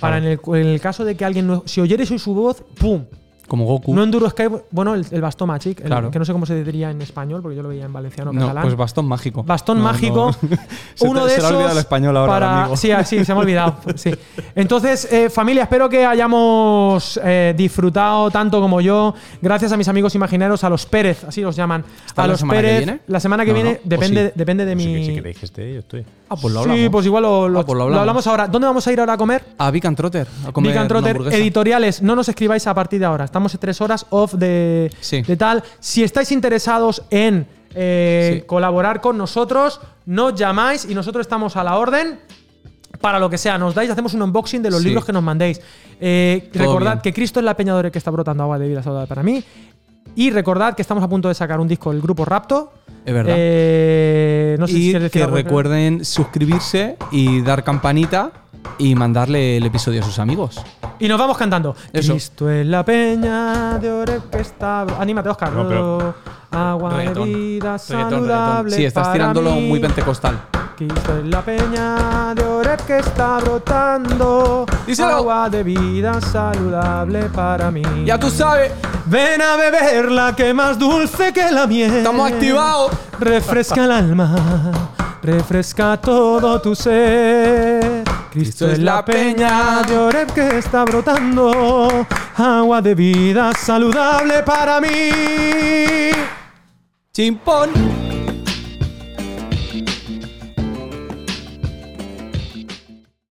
Para en el, en el caso de que alguien no. Si oyeres su voz, ¡pum! Como Goku. No enduro Sky, bueno, el, el bastón magic, el- Claro. que no sé cómo se diría en español, porque yo lo veía en valenciano no, catalán. pues bastón mágico. Bastón No, mágico. no. (laughs) Se uno te- de se le ha esos. olvidado el español ahora, para- amigo. Sí, ah, sí, se me ha olvidado. (laughs) sí. Entonces, eh, familia, espero que hayamos eh, disfrutado tanto como yo. Gracias a mis amigos imagineros, a los Pérez, así los llaman. ¿Está a la los que Pérez. viene? La semana que viene depende, sí. depende de mi. si queréis que esté, yo estoy. Ah, pues lo hablamos. Sí, pues igual lo, lo- Ah, pues lo lo hablamos. hablamos ahora. ¿Dónde vamos a ir ahora a comer? A Vic and Trotter. A comer Trotter, editoriales, no nos escribáis a partir de ahora. Estamos en tres horas off de, Sí. de tal. Si estáis interesados en eh, Sí. colaborar con nosotros, nos llamáis y nosotros estamos a la orden. Para lo que sea, nos dais, hacemos un unboxing de los Sí. libros que nos mandéis. Eh, recordad bien. que Cristo es la peñadora que está brotando agua de vida saludable para mí. Y recordad que estamos a punto de sacar un disco del grupo Rapto. Es verdad. Eh, no sé si y quieres decir que recuerden suscribirse y dar campanita y mandarle el episodio a sus amigos. Y nos vamos cantando. Eso. Cristo es la peña de está. Anímate, Oscar. No, pero- Agua Reggaetón. de vida Reggaetón, saludable. Sí, estás para tirándolo mí. muy pentecostal. Cristo es la peña de Oreb que está brotando. Díselo. Agua de vida saludable para mí. Ya tú sabes, Ven a beberla que más dulce que la miel. estamos activados. Refresca el alma, refresca todo tu ser. Cristo es la peña de Oreb que está brotando, agua de vida saludable para mí. Chimpón.